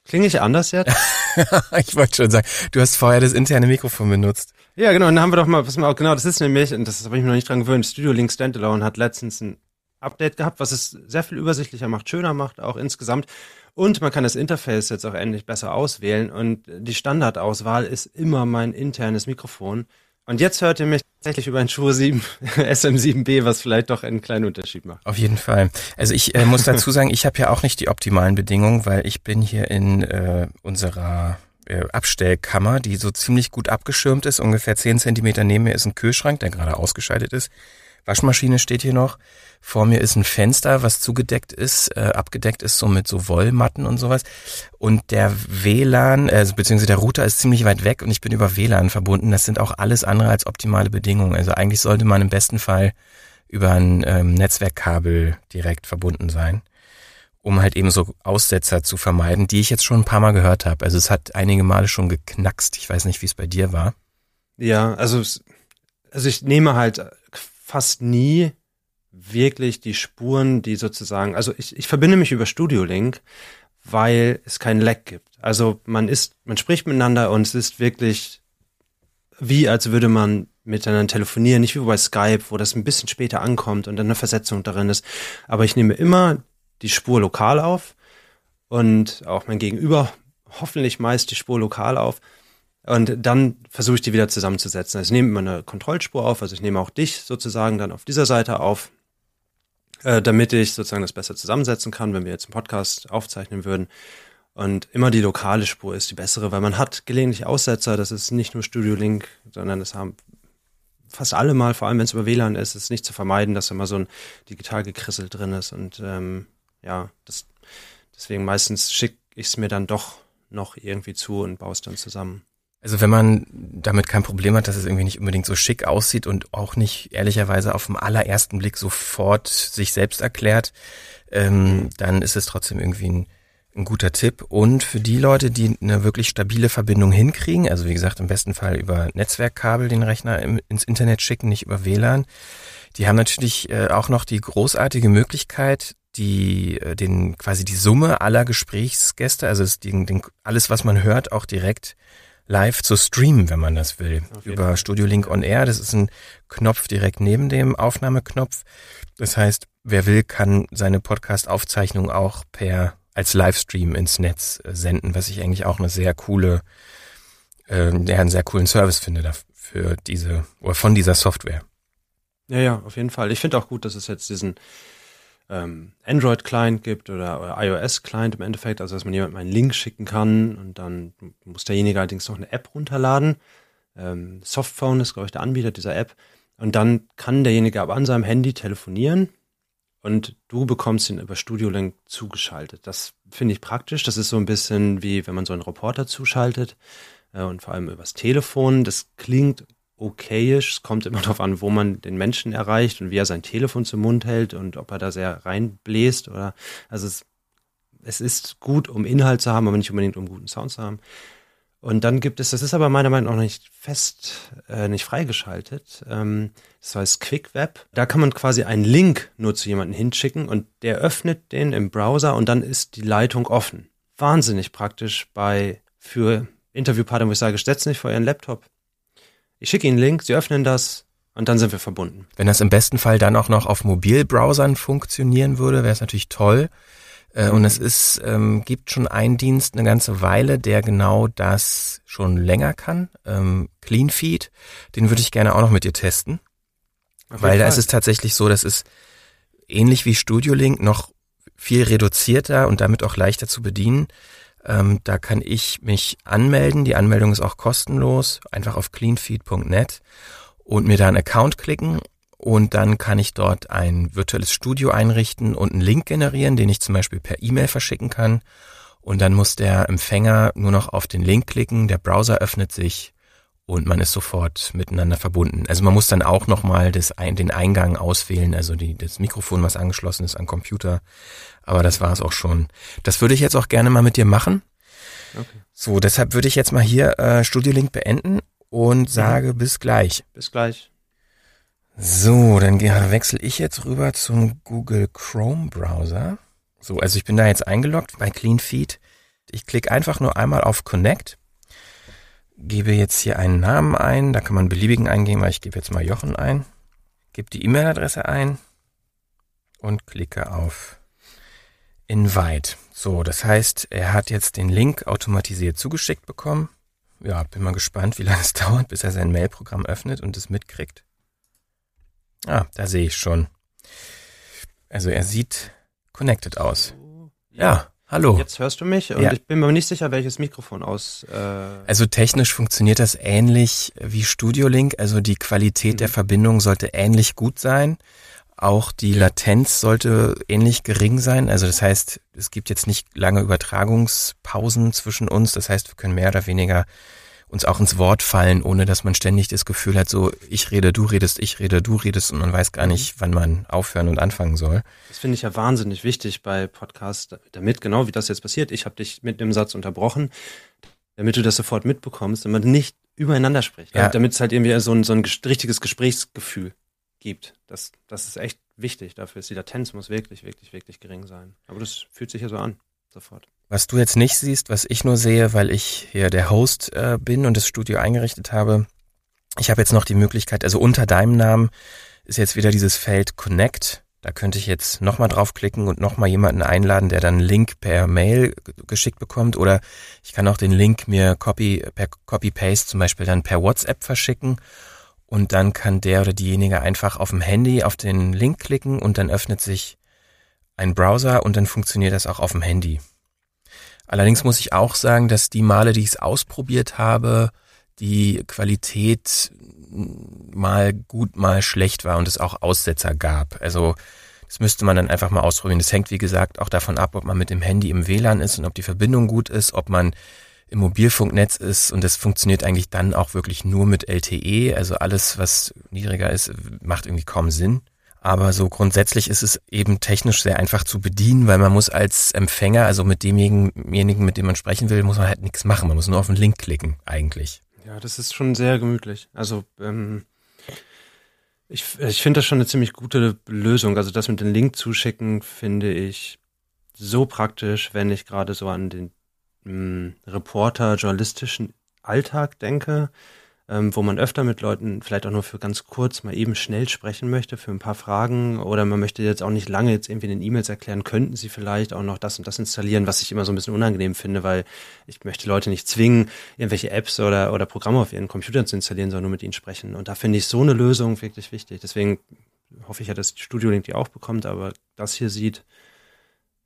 Klinge ich anders jetzt? ich wollte schon sagen, du hast vorher das interne Mikrofon benutzt. Ja, genau, und dann haben wir doch mal, was auch, genau, das ist nämlich, und das habe ich mir noch nicht dran gewöhnt, Studio Link Standalone hat letztens ein Update gehabt, was es sehr viel übersichtlicher macht, schöner macht, auch insgesamt. Und man kann das Interface jetzt auch endlich besser auswählen. Und die Standardauswahl ist immer mein internes Mikrofon. Und jetzt hört ihr mich tatsächlich über ein Schuhe 7, SM7B, was vielleicht doch einen kleinen Unterschied macht. Auf jeden Fall. Also ich äh, muss dazu sagen, ich habe ja auch nicht die optimalen Bedingungen, weil ich bin hier in äh, unserer äh, Abstellkammer, die so ziemlich gut abgeschirmt ist. Ungefähr zehn Zentimeter neben mir ist ein Kühlschrank, der gerade ausgeschaltet ist. Waschmaschine steht hier noch. Vor mir ist ein Fenster, was zugedeckt ist, äh, abgedeckt ist so mit so Wollmatten und sowas. Und der WLAN, äh, beziehungsweise der Router ist ziemlich weit weg und ich bin über WLAN verbunden. Das sind auch alles andere als optimale Bedingungen. Also eigentlich sollte man im besten Fall über ein ähm, Netzwerkkabel direkt verbunden sein, um halt eben so Aussetzer zu vermeiden, die ich jetzt schon ein paar Mal gehört habe. Also es hat einige Male schon geknackst. Ich weiß nicht, wie es bei dir war. Ja, also, also ich nehme halt fast nie wirklich die Spuren, die sozusagen, also ich, ich verbinde mich über Studio Link, weil es keinen Lag gibt. Also man ist, man spricht miteinander und es ist wirklich wie als würde man miteinander telefonieren, nicht wie bei Skype, wo das ein bisschen später ankommt und dann eine Versetzung darin ist. Aber ich nehme immer die Spur lokal auf und auch mein Gegenüber hoffentlich meist die Spur lokal auf und dann versuche ich die wieder zusammenzusetzen. Also ich nehme immer eine Kontrollspur auf, also ich nehme auch dich sozusagen dann auf dieser Seite auf, äh, damit ich sozusagen das besser zusammensetzen kann, wenn wir jetzt einen Podcast aufzeichnen würden. Und immer die lokale Spur ist die bessere, weil man hat gelegentlich Aussetzer. Das ist nicht nur Studio Link, sondern es haben fast alle mal, vor allem wenn es über WLAN ist, ist nicht zu vermeiden, dass da mal so ein digital gekrissel drin ist. Und ähm, ja, das, deswegen meistens schicke ich es mir dann doch noch irgendwie zu und baue es dann zusammen. Also wenn man damit kein Problem hat, dass es irgendwie nicht unbedingt so schick aussieht und auch nicht ehrlicherweise auf den allerersten Blick sofort sich selbst erklärt, ähm, dann ist es trotzdem irgendwie ein, ein guter Tipp. Und für die Leute, die eine wirklich stabile Verbindung hinkriegen, also wie gesagt, im besten Fall über Netzwerkkabel den Rechner im, ins Internet schicken, nicht über WLAN, die haben natürlich äh, auch noch die großartige Möglichkeit, die äh, den quasi die Summe aller Gesprächsgäste, also den, den, alles, was man hört, auch direkt live zu streamen, wenn man das will. Über Studio Link on Air. Das ist ein Knopf direkt neben dem Aufnahmeknopf. Das heißt, wer will, kann seine Podcast-Aufzeichnung auch per als Livestream ins Netz äh, senden, was ich eigentlich auch eine sehr coole, äh, ja, einen sehr coolen Service finde dafür diese oder von dieser Software. Ja, ja, auf jeden Fall. Ich finde auch gut, dass es jetzt diesen ähm, Android-Client gibt oder, oder iOS-Client im Endeffekt, also dass man jemandem einen Link schicken kann und dann muss derjenige allerdings noch eine App runterladen. Ähm, Softphone ist, glaube ich, der Anbieter dieser App. Und dann kann derjenige aber an seinem Handy telefonieren und du bekommst ihn über Studio Link zugeschaltet. Das finde ich praktisch. Das ist so ein bisschen wie wenn man so einen Reporter zuschaltet äh, und vor allem übers Telefon. Das klingt okayisch. Es kommt immer darauf an, wo man den Menschen erreicht und wie er sein Telefon zum Mund hält und ob er da sehr reinbläst oder, also es, es ist gut, um Inhalt zu haben, aber nicht unbedingt um guten Sound zu haben. Und dann gibt es, das ist aber meiner Meinung nach nicht fest, äh, nicht freigeschaltet. Ähm, das heißt Quick Web. Da kann man quasi einen Link nur zu jemandem hinschicken und der öffnet den im Browser und dann ist die Leitung offen. Wahnsinnig praktisch bei für Interviewpartner, wo ich sage, setz nicht vor ihren Laptop, ich schicke Ihnen einen Link, Sie öffnen das und dann sind wir verbunden. Wenn das im besten Fall dann auch noch auf Mobilbrowsern funktionieren würde, wäre es natürlich toll. Äh, und es ist, ähm, gibt schon einen Dienst eine ganze Weile, der genau das schon länger kann. Ähm, CleanFeed, den würde ich gerne auch noch mit dir testen. Weil da ist es tatsächlich so, das ist ähnlich wie Studio Link noch viel reduzierter und damit auch leichter zu bedienen. Ähm, da kann ich mich anmelden. Die Anmeldung ist auch kostenlos. Einfach auf cleanfeed.net und mir da einen Account klicken. Und dann kann ich dort ein virtuelles Studio einrichten und einen Link generieren, den ich zum Beispiel per E-Mail verschicken kann. Und dann muss der Empfänger nur noch auf den Link klicken, der Browser öffnet sich und man ist sofort miteinander verbunden. Also man muss dann auch nochmal den Eingang auswählen, also die, das Mikrofon, was angeschlossen ist am Computer. Aber das war es auch schon. Das würde ich jetzt auch gerne mal mit dir machen. Okay. So, deshalb würde ich jetzt mal hier äh, Studio Link beenden und sage mhm. bis gleich. Bis gleich. So, dann wechsle ich jetzt rüber zum Google Chrome Browser. So, also ich bin da jetzt eingeloggt bei CleanFeed. Ich klicke einfach nur einmal auf Connect gebe jetzt hier einen Namen ein, da kann man beliebigen eingeben, weil ich gebe jetzt mal Jochen ein, gebe die E-Mail-Adresse ein und klicke auf Invite. So, das heißt, er hat jetzt den Link automatisiert zugeschickt bekommen. ja, bin mal gespannt, wie lange es dauert, bis er sein Mailprogramm öffnet und es mitkriegt. Ah, da sehe ich schon. Also er sieht connected aus. Ja, hallo. Jetzt hörst du mich und Ja. ich bin mir nicht sicher, welches Mikrofon aus. Äh, Also technisch funktioniert das ähnlich wie Studio Link. Also die Qualität der Verbindung sollte ähnlich gut sein. Auch die Latenz sollte ähnlich gering sein. Also das heißt, es gibt jetzt nicht lange Übertragungspausen zwischen uns. Das heißt, wir können mehr oder weniger uns auch ins Wort fallen, ohne dass man ständig das Gefühl hat, so ich rede, du redest, ich rede, du redest und man weiß gar nicht, wann man aufhören und anfangen soll. das finde ich ja wahnsinnig wichtig bei Podcasts, damit genau wie das jetzt passiert. Ich habe dich mit dem Satz unterbrochen, damit du das sofort mitbekommst, damit man nicht übereinander spricht. Ja. Damit es halt irgendwie so ein, so ein ges- richtiges Gesprächsgefühl gibt. Das, das ist echt wichtig. Dafür ist die Latenz muss wirklich, wirklich, wirklich gering sein. Aber das fühlt sich ja so an. Sofort. Was du jetzt nicht siehst, was ich nur sehe, weil ich hier der Host äh, bin und das Studio eingerichtet habe, ich habe jetzt noch die Möglichkeit, also unter deinem Namen ist jetzt wieder dieses Feld Connect. Da könnte ich jetzt nochmal draufklicken und nochmal jemanden einladen, der dann einen Link per Mail geschickt bekommt. Oder ich kann auch den Link mir copy, per Copy-Paste zum Beispiel dann per WhatsApp verschicken. Und dann kann der oder diejenige einfach auf dem Handy auf den Link klicken und dann öffnet sich ein Browser und dann funktioniert das auch auf dem Handy. Allerdings muss ich auch sagen, dass die Male, die ich es ausprobiert habe, die Qualität mal gut, mal schlecht war und es auch Aussetzer gab. Also das müsste man dann einfach mal ausprobieren. Das hängt, wie gesagt, auch davon ab, ob man mit dem Handy im WLAN ist und ob die Verbindung gut ist, ob man im Mobilfunknetz ist und das funktioniert eigentlich dann auch wirklich nur mit LTE. Also alles, was niedriger ist, macht irgendwie kaum Sinn. Aber so grundsätzlich ist es eben technisch sehr einfach zu bedienen, weil man muss als Empfänger, also mit demjenigen, mit dem man sprechen will, muss man halt nichts machen. Man muss nur auf den Link klicken, eigentlich. Ja, das ist schon sehr gemütlich. Also ähm, ich, ich finde das schon eine ziemlich gute Lösung. Also das mit dem Link zuschicken finde ich so praktisch, wenn ich gerade so an den Reporter journalistischen Alltag denke, ähm, wo man öfter mit Leuten vielleicht auch nur für ganz kurz mal eben schnell sprechen möchte für ein paar Fragen oder man möchte jetzt auch nicht lange jetzt irgendwie in den E-Mails erklären, könnten sie vielleicht auch noch das und das installieren, was ich immer so ein bisschen unangenehm finde, weil ich möchte Leute nicht zwingen, irgendwelche Apps oder, oder Programme auf ihren Computern zu installieren, sondern nur mit ihnen sprechen. Und da finde ich so eine Lösung wirklich wichtig. Deswegen hoffe ich ja, dass Studio Link die auch bekommt, aber das hier sieht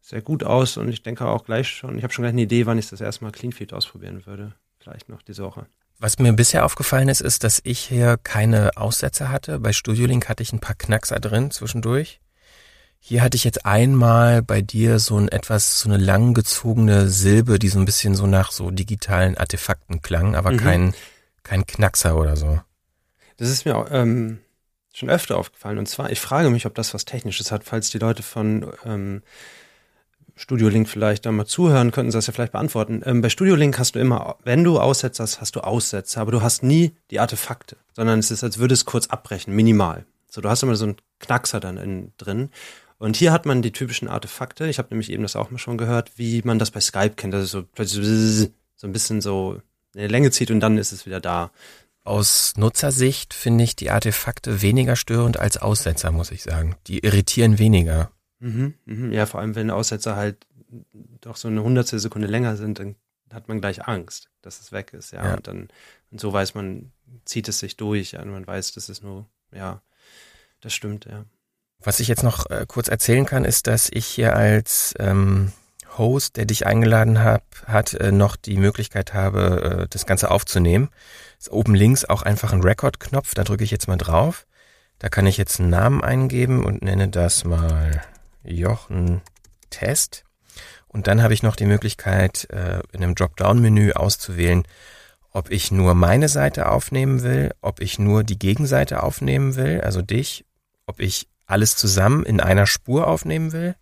sehr gut aus und ich denke auch gleich schon, ich habe schon gleich eine Idee, wann ich das erstmal Cleanfeed ausprobieren würde. Vielleicht noch diese Woche. Was mir bisher aufgefallen ist, ist, dass ich hier keine Aussätze hatte. Bei Studio Link hatte ich ein paar Knackser drin zwischendurch. Hier hatte ich jetzt einmal bei dir so ein etwas, so eine langgezogene Silbe, die so ein bisschen so nach so digitalen Artefakten klang, aber Mhm. kein, kein Knackser oder so. Das ist mir ähm, schon öfter aufgefallen. Und zwar, ich frage mich, ob das was Technisches hat, falls die Leute von ähm, Studio Link vielleicht da mal zuhören, könnten sie das ja vielleicht beantworten. Ähm, bei Studio Link hast du immer, wenn du Aussetzer hast, hast du Aussetzer, aber du hast nie die Artefakte, sondern es ist, als würde es kurz abbrechen, minimal. So, du hast immer so einen Knackser dann in, drin. Und hier hat man die typischen Artefakte. Ich habe nämlich eben das auch mal schon gehört, wie man das bei Skype kennt, dass es so plötzlich so ein bisschen so eine Länge zieht und dann ist es wieder da. Aus Nutzersicht finde ich die Artefakte weniger störend als Aussetzer, muss ich sagen. Die irritieren weniger. Mhm, mhm. Ja, vor allem, wenn Aussetzer halt doch so eine hundertstel Sekunde länger sind, dann hat man gleich Angst, dass es weg ist, ja. Ja. Und dann, und so weiß man, zieht es sich durch, ja, und man weiß, das ist nur, ja, das stimmt, ja. Was ich jetzt noch äh, kurz erzählen kann, ist, dass ich hier als ähm, Host, der dich eingeladen hab, hat, äh, noch die Möglichkeit habe, äh, das Ganze aufzunehmen. Ist oben links auch einfach ein Record-Knopf, da drücke ich jetzt mal drauf. Da kann ich jetzt einen Namen eingeben und nenne das mal Jochen Test. Und dann habe ich noch die Möglichkeit, äh, in einem Dropdown-Menü auszuwählen, ob ich nur meine Seite aufnehmen will, ob ich nur die Gegenseite aufnehmen will, also dich, ob ich alles zusammen in einer Spur aufnehmen will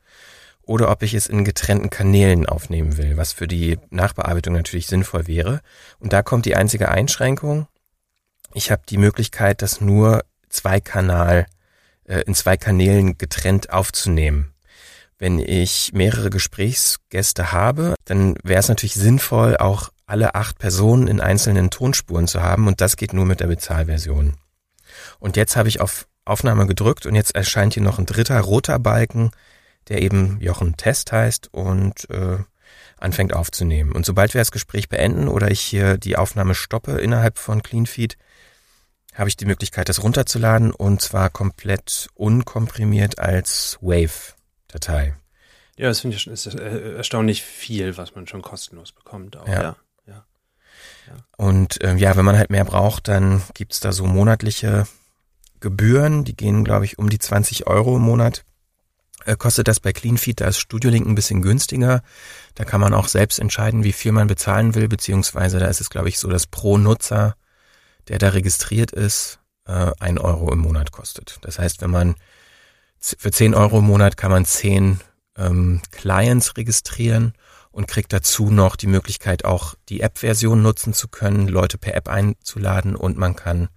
oder ob ich es in getrennten Kanälen aufnehmen will, was für die Nachbearbeitung natürlich sinnvoll wäre. Und da kommt die einzige Einschränkung. Ich habe die Möglichkeit, das nur zwei Kanal, äh, in zwei Kanälen getrennt aufzunehmen. Wenn ich mehrere Gesprächsgäste habe, dann wäre es natürlich sinnvoll, auch alle acht Personen in einzelnen Tonspuren zu haben und das geht nur mit der Bezahlversion. Und jetzt habe ich auf Aufnahme gedrückt und jetzt erscheint hier noch ein dritter roter Balken, der eben Jochen Test heißt und äh, anfängt aufzunehmen. Und sobald wir das Gespräch beenden oder ich hier die Aufnahme stoppe innerhalb von CleanFeed, habe ich die Möglichkeit, das runterzuladen und zwar komplett unkomprimiert als Wave-Datei. Ja, das finde ich schon, ist äh, erstaunlich viel, was man schon kostenlos bekommt. Auch, ja. ja. ja. Und ähm, ja, wenn man halt mehr braucht, dann gibt's da so monatliche Gebühren, die gehen, glaube ich, um die 20 Euro im Monat. Äh, kostet das bei CleanFeed, da ist StudioLink ein bisschen günstiger. Da kann man auch selbst entscheiden, wie viel man bezahlen will, beziehungsweise da ist es, glaube ich, so, dass pro Nutzer, der da registriert ist, äh, ein Euro im Monat kostet. Das heißt, wenn man für 10 Euro im Monat kann man 10 ähm, Clients registrieren und kriegt dazu noch die Möglichkeit, auch die App-Version nutzen zu können, Leute per App einzuladen und man kann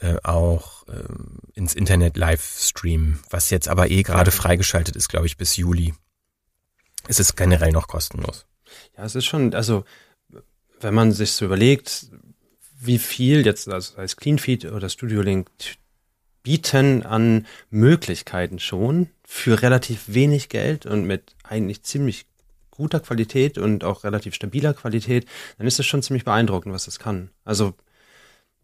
äh, auch äh, ins Internet live streamen, was jetzt aber eh gerade freigeschaltet ist, glaube ich, bis Juli. Es ist generell noch kostenlos. Ja, es ist schon, also wenn man sich so überlegt, wie viel jetzt also als CleanFeed oder Studio Link bieten an Möglichkeiten schon für relativ wenig Geld und mit eigentlich ziemlich guter Qualität und auch relativ stabiler Qualität, dann ist es schon ziemlich beeindruckend, was es kann. Also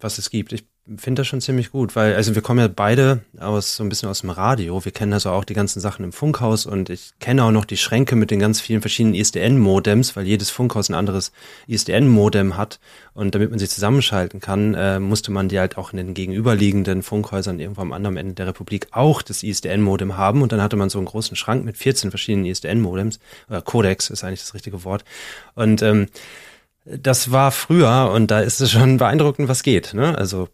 was es gibt. Ich finde das schon ziemlich gut, weil, also wir kommen ja beide aus so ein bisschen aus dem Radio. Wir kennen also auch die ganzen Sachen im Funkhaus und ich kenne auch noch die Schränke mit den ganz vielen verschiedenen ISDN-Modems, weil jedes Funkhaus ein anderes ISDN-Modem hat. Und damit man sie zusammenschalten kann, äh, musste man die halt auch in den gegenüberliegenden Funkhäusern irgendwo am anderen Ende der Republik auch das ISDN-Modem haben. Und dann hatte man so einen großen Schrank mit 14 verschiedenen ISDN-Modems, oder Codex ist eigentlich das richtige Wort. Und ähm, das war früher und da ist es schon beeindruckend, was geht. Ne? Also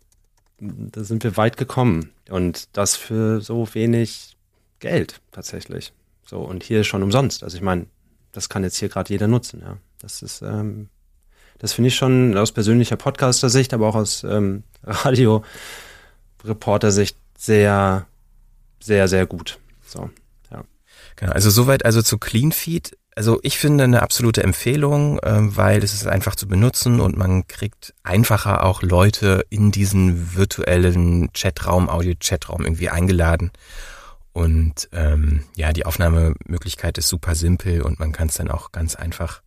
da sind wir weit gekommen und das für so wenig Geld tatsächlich. So und hier schon umsonst. Also ich meine, das kann jetzt hier gerade jeder nutzen. Ja, das ist, ähm, das finde ich schon aus persönlicher Podcaster-Sicht, aber auch aus ähm, Radio-Reporter-Sicht sehr, sehr, sehr gut. So, ja. Genau. Also soweit also zu CleanFeed. Also ich finde eine absolute Empfehlung, ähm, weil es ist einfach zu benutzen und man kriegt einfacher auch Leute in diesen virtuellen Chatraum, Audio-Chatraum irgendwie eingeladen. Und ähm, ja, die Aufnahmemöglichkeit ist super simpel und man kann es dann auch ganz einfach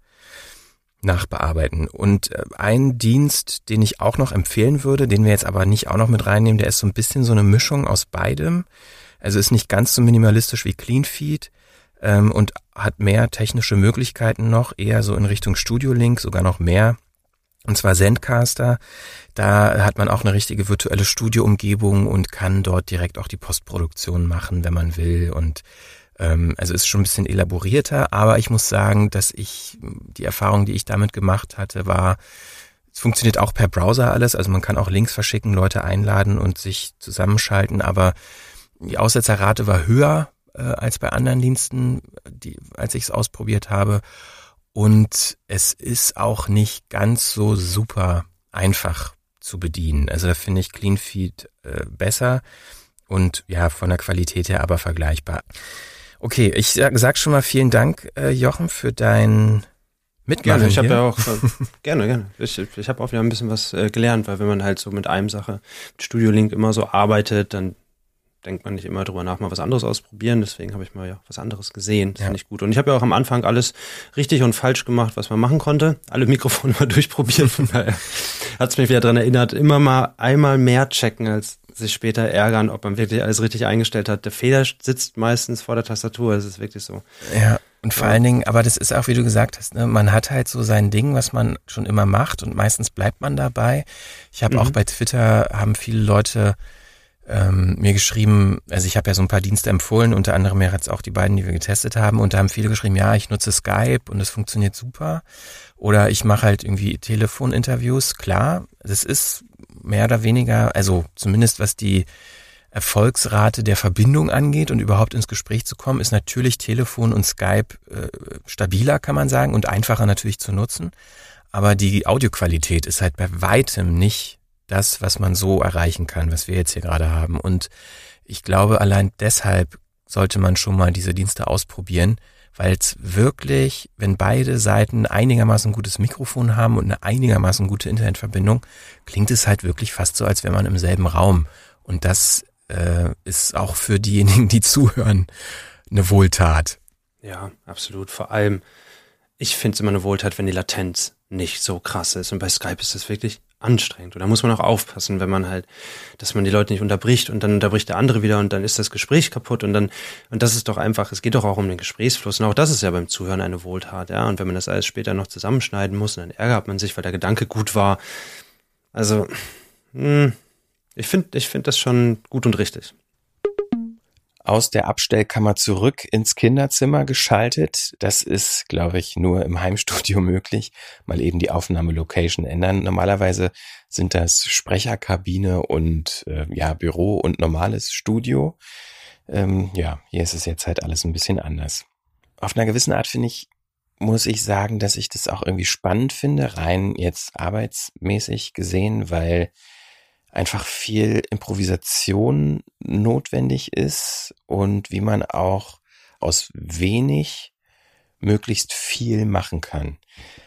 nachbearbeiten. Und äh, ein Dienst, den ich auch noch empfehlen würde, den wir jetzt aber nicht auch noch mit reinnehmen, der ist so ein bisschen so eine Mischung aus beidem. Also ist nicht ganz so minimalistisch wie CleanFeed, ähm, und hat mehr technische Möglichkeiten noch, eher so in Richtung Studio Link, sogar noch mehr. Und zwar Zencaster. Da hat man auch eine richtige virtuelle Studioumgebung und kann dort direkt auch die Postproduktion machen, wenn man will. Und ähm, also ist schon ein bisschen elaborierter, aber ich muss sagen, dass ich die Erfahrung, die ich damit gemacht hatte, war, es funktioniert auch per Browser alles, also man kann auch Links verschicken, Leute einladen und sich zusammenschalten, aber die Aussetzerrate war höher äh, als bei anderen Diensten, die, als ich es ausprobiert habe. Und es ist auch nicht ganz so super einfach zu bedienen. Also da finde ich CleanFeed äh, besser und ja, von der Qualität her aber vergleichbar. Okay, ich sag, sag schon mal vielen Dank, äh, Jochen, für dein Mitmachen. Gerne, ich habe ja auch, äh, gerne, gerne. Ich, ich habe auch wieder ein bisschen was äh, gelernt, weil wenn man halt so mit einem Sache, mit Studio Link immer so arbeitet, dann denkt man nicht immer drüber nach, mal was anderes ausprobiren. Deswegen habe ich mal ja was anderes gesehen. Das ja. finde ich gut. Und ich habe ja auch am Anfang alles richtig und falsch gemacht, was man machen konnte. Alle Mikrofone mal durchprobiert. Von daher hat es mich wieder dran erinnert, immer mal einmal mehr checken, als sich später ärgern, ob man wirklich alles richtig eingestellt hat. Der Fehler sitzt meistens vor der Tastatur. Es ist wirklich so. Ja. Und vor ja. allen Dingen, aber das ist auch, wie du gesagt hast, ne, man hat halt so sein Ding, was man schon immer macht und meistens bleibt man dabei. Ich habe mhm. auch bei Twitter haben viele Leute ähm, mir geschrieben, also ich habe ja so ein paar Dienste empfohlen, unter anderem ja jetzt auch die beiden, die wir getestet haben, und da haben viele geschrieben, ja, ich nutze Skype und es funktioniert super. Oder ich mache halt irgendwie Telefoninterviews, klar, das ist mehr oder weniger, also zumindest was die Erfolgsrate der Verbindung angeht und überhaupt ins Gespräch zu kommen, ist natürlich Telefon und Skype äh, stabiler, kann man sagen, und einfacher natürlich zu nutzen. Aber die Audioqualität ist halt bei weitem nicht das, was man so erreichen kann, was wir jetzt hier gerade haben. Und ich glaube, allein deshalb sollte man schon mal diese Dienste ausprobieren, weil es wirklich, wenn beide Seiten einigermaßen gutes Mikrofon haben und eine einigermaßen gute Internetverbindung, klingt es halt wirklich fast so, als wäre man im selben Raum. Und das äh, ist auch für diejenigen, die zuhören, eine Wohltat. Ja, absolut. Vor allem, ich finde es immer eine Wohltat, wenn die Latenz nicht so krass ist. Und bei Skype ist das wirklich anstrengend. Und da muss man auch aufpassen, wenn man halt, dass man die Leute nicht unterbricht und dann unterbricht der andere wieder und dann ist das Gespräch kaputt und dann, und das ist doch einfach, es geht doch auch um den Gesprächsfluss. Und auch das ist ja beim Zuhören eine Wohltat, ja. Und wenn man das alles später noch zusammenschneiden muss, dann ärgert man sich, weil der Gedanke gut war. Also, mh, hm, ich finde, ich finde das schon gut und richtig aus der Abstellkammer zurück ins Kinderzimmer geschaltet. Das ist, glaube ich, nur im Heimstudio möglich. Mal eben die Aufnahmelocation ändern. Normalerweise sind das Sprecherkabine und äh, ja Büro und normales Studio. Ähm, ja, hier ist es jetzt halt alles ein bisschen anders. Auf einer gewissen Art finde ich, muss ich sagen, dass ich das auch irgendwie spannend finde, rein jetzt arbeitsmäßig gesehen, weil einfach viel Improvisation notwendig ist und wie man auch aus wenig möglichst viel machen kann.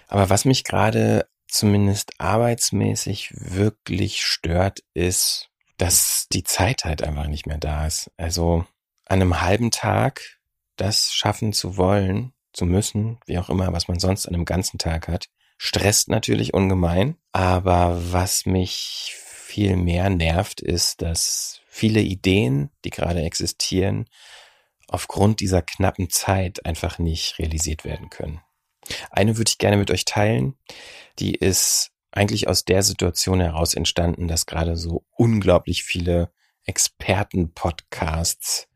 Aber was mich gerade zumindest arbeitsmäßig wirklich stört, ist, dass die Zeit halt einfach nicht mehr da ist. Also an einem halben Tag das schaffen zu wollen, zu müssen, wie auch immer, was man sonst an einem ganzen Tag hat, stresst natürlich ungemein. Aber was mich viel mehr nervt, ist, dass viele Ideen, die gerade existieren, aufgrund dieser knappen Zeit einfach nicht realisiert werden können. Eine würde ich gerne mit euch teilen. Die ist eigentlich aus der Situation heraus entstanden, dass gerade so unglaublich viele Experten-Podcasts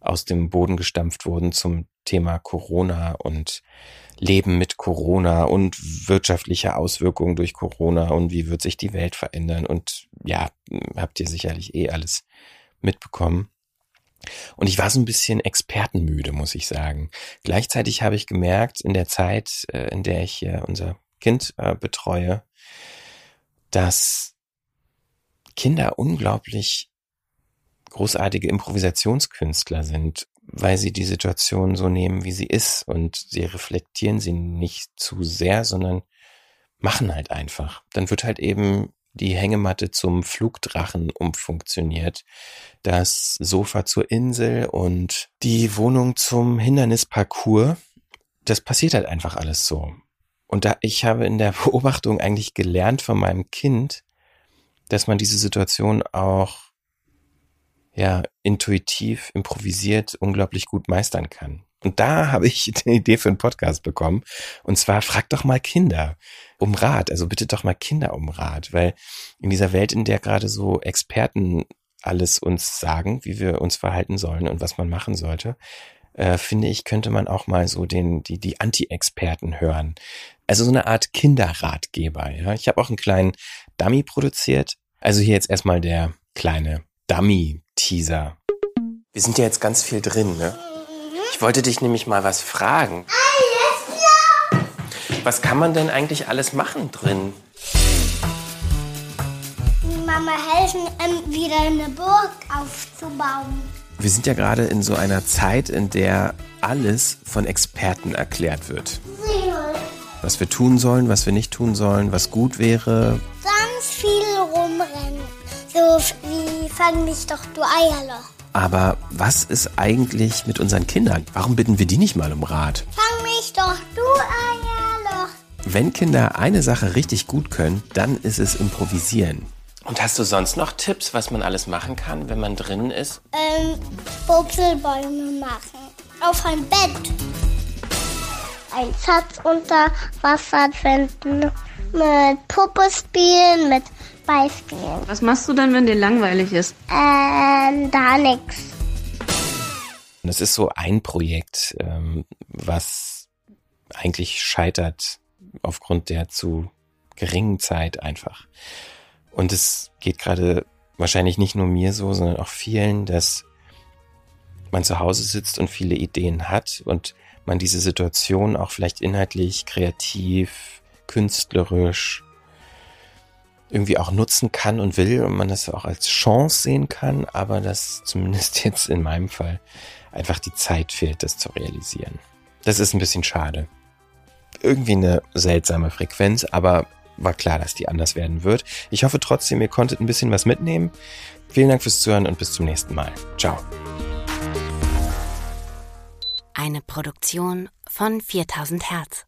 aus dem Boden gestampft wurden zum Thema Corona und Leben mit Corona und wirtschaftliche Auswirkungen durch Corona und wie wird sich die Welt verändern und ja, habt ihr sicherlich eh alles mitbekommen. Und ich war so ein bisschen expertenmüde, muss ich sagen. Gleichzeitig habe ich gemerkt, in der Zeit, äh, in der ich hier unser Kind äh, betreue, dass Kinder unglaublich großartige Improvisationskünstler sind weil sie die Situation so nehmen, wie sie ist und sie reflektieren sie nicht zu sehr, sondern machen halt einfach. Dann wird halt eben die Hängematte zum Flugdrachen umfunktioniert, das Sofa zur Insel und die Wohnung zum Hindernisparcours. Das passiert halt einfach alles so. Und da ich habe in der Beobachtung eigentlich gelernt von meinem Kind, dass man diese Situation auch ja intuitiv, improvisiert unglaublich gut meistern kann. Und da habe ich eine Idee für einen Podcast bekommen. Und zwar frag doch mal Kinder um Rat. Also bitte doch mal Kinder um Rat, weil in dieser Welt, in der gerade so Experten alles uns sagen, wie wir uns verhalten sollen und was man machen sollte, äh, finde ich, könnte man auch mal so den, die, die Anti-Experten hören. Also so eine Art Kinderratgeber. Ja? Ich habe auch einen kleinen Dummy produziert. Also hier jetzt erstmal der kleine Dummy-Teaser. Wir sind ja jetzt ganz viel drin, ne? Ich wollte dich nämlich mal was fragen. Was kann man denn eigentlich alles machen drin? Mama helfen, ähm, wieder eine Burg aufzubauen. Wir sind ja gerade in so einer Zeit, in der alles von Experten erklärt wird. Was wir tun sollen, was wir nicht tun sollen, was gut wäre. Ganz viel rumrennen. So fang mich doch, du Eierloch. Aber was ist eigentlich mit unseren Kindern? Warum bitten wir die nicht mal um Rat? Fang mich doch, du Eierloch. Wenn Kinder eine Sache richtig gut können, dann ist es improvisieren. Und hast du sonst noch Tipps, was man alles machen kann, wenn man drinnen ist? Ähm, Bubselbäume machen. Auf ein Bett. Ein Schatz unter Wasser finden. Mit Puppe spielen, mit Beispielen. Was machst du dann, wenn dir langweilig ist? Ähm, da nix. Das ist so ein Projekt, ähm, was eigentlich scheitert aufgrund der zu geringen Zeit einfach. Und es geht gerade wahrscheinlich nicht nur mir so, sondern auch vielen, dass man zu Hause sitzt und viele Ideen hat und man diese Situation auch vielleicht inhaltlich, kreativ, künstlerisch irgendwie auch nutzen kann und will und man das auch als Chance sehen kann, aber dass zumindest jetzt in meinem Fall einfach die Zeit fehlt, das zu realisieren. Das ist ein bisschen schade. Irgendwie eine seltsame Frequenz, aber war klar, dass die anders werden wird. Ich hoffe trotzdem, ihr konntet ein bisschen was mitnehmen. Vielen Dank fürs Zuhören und bis zum nächsten Mal. Ciao. Eine Produktion von 4000 Hertz.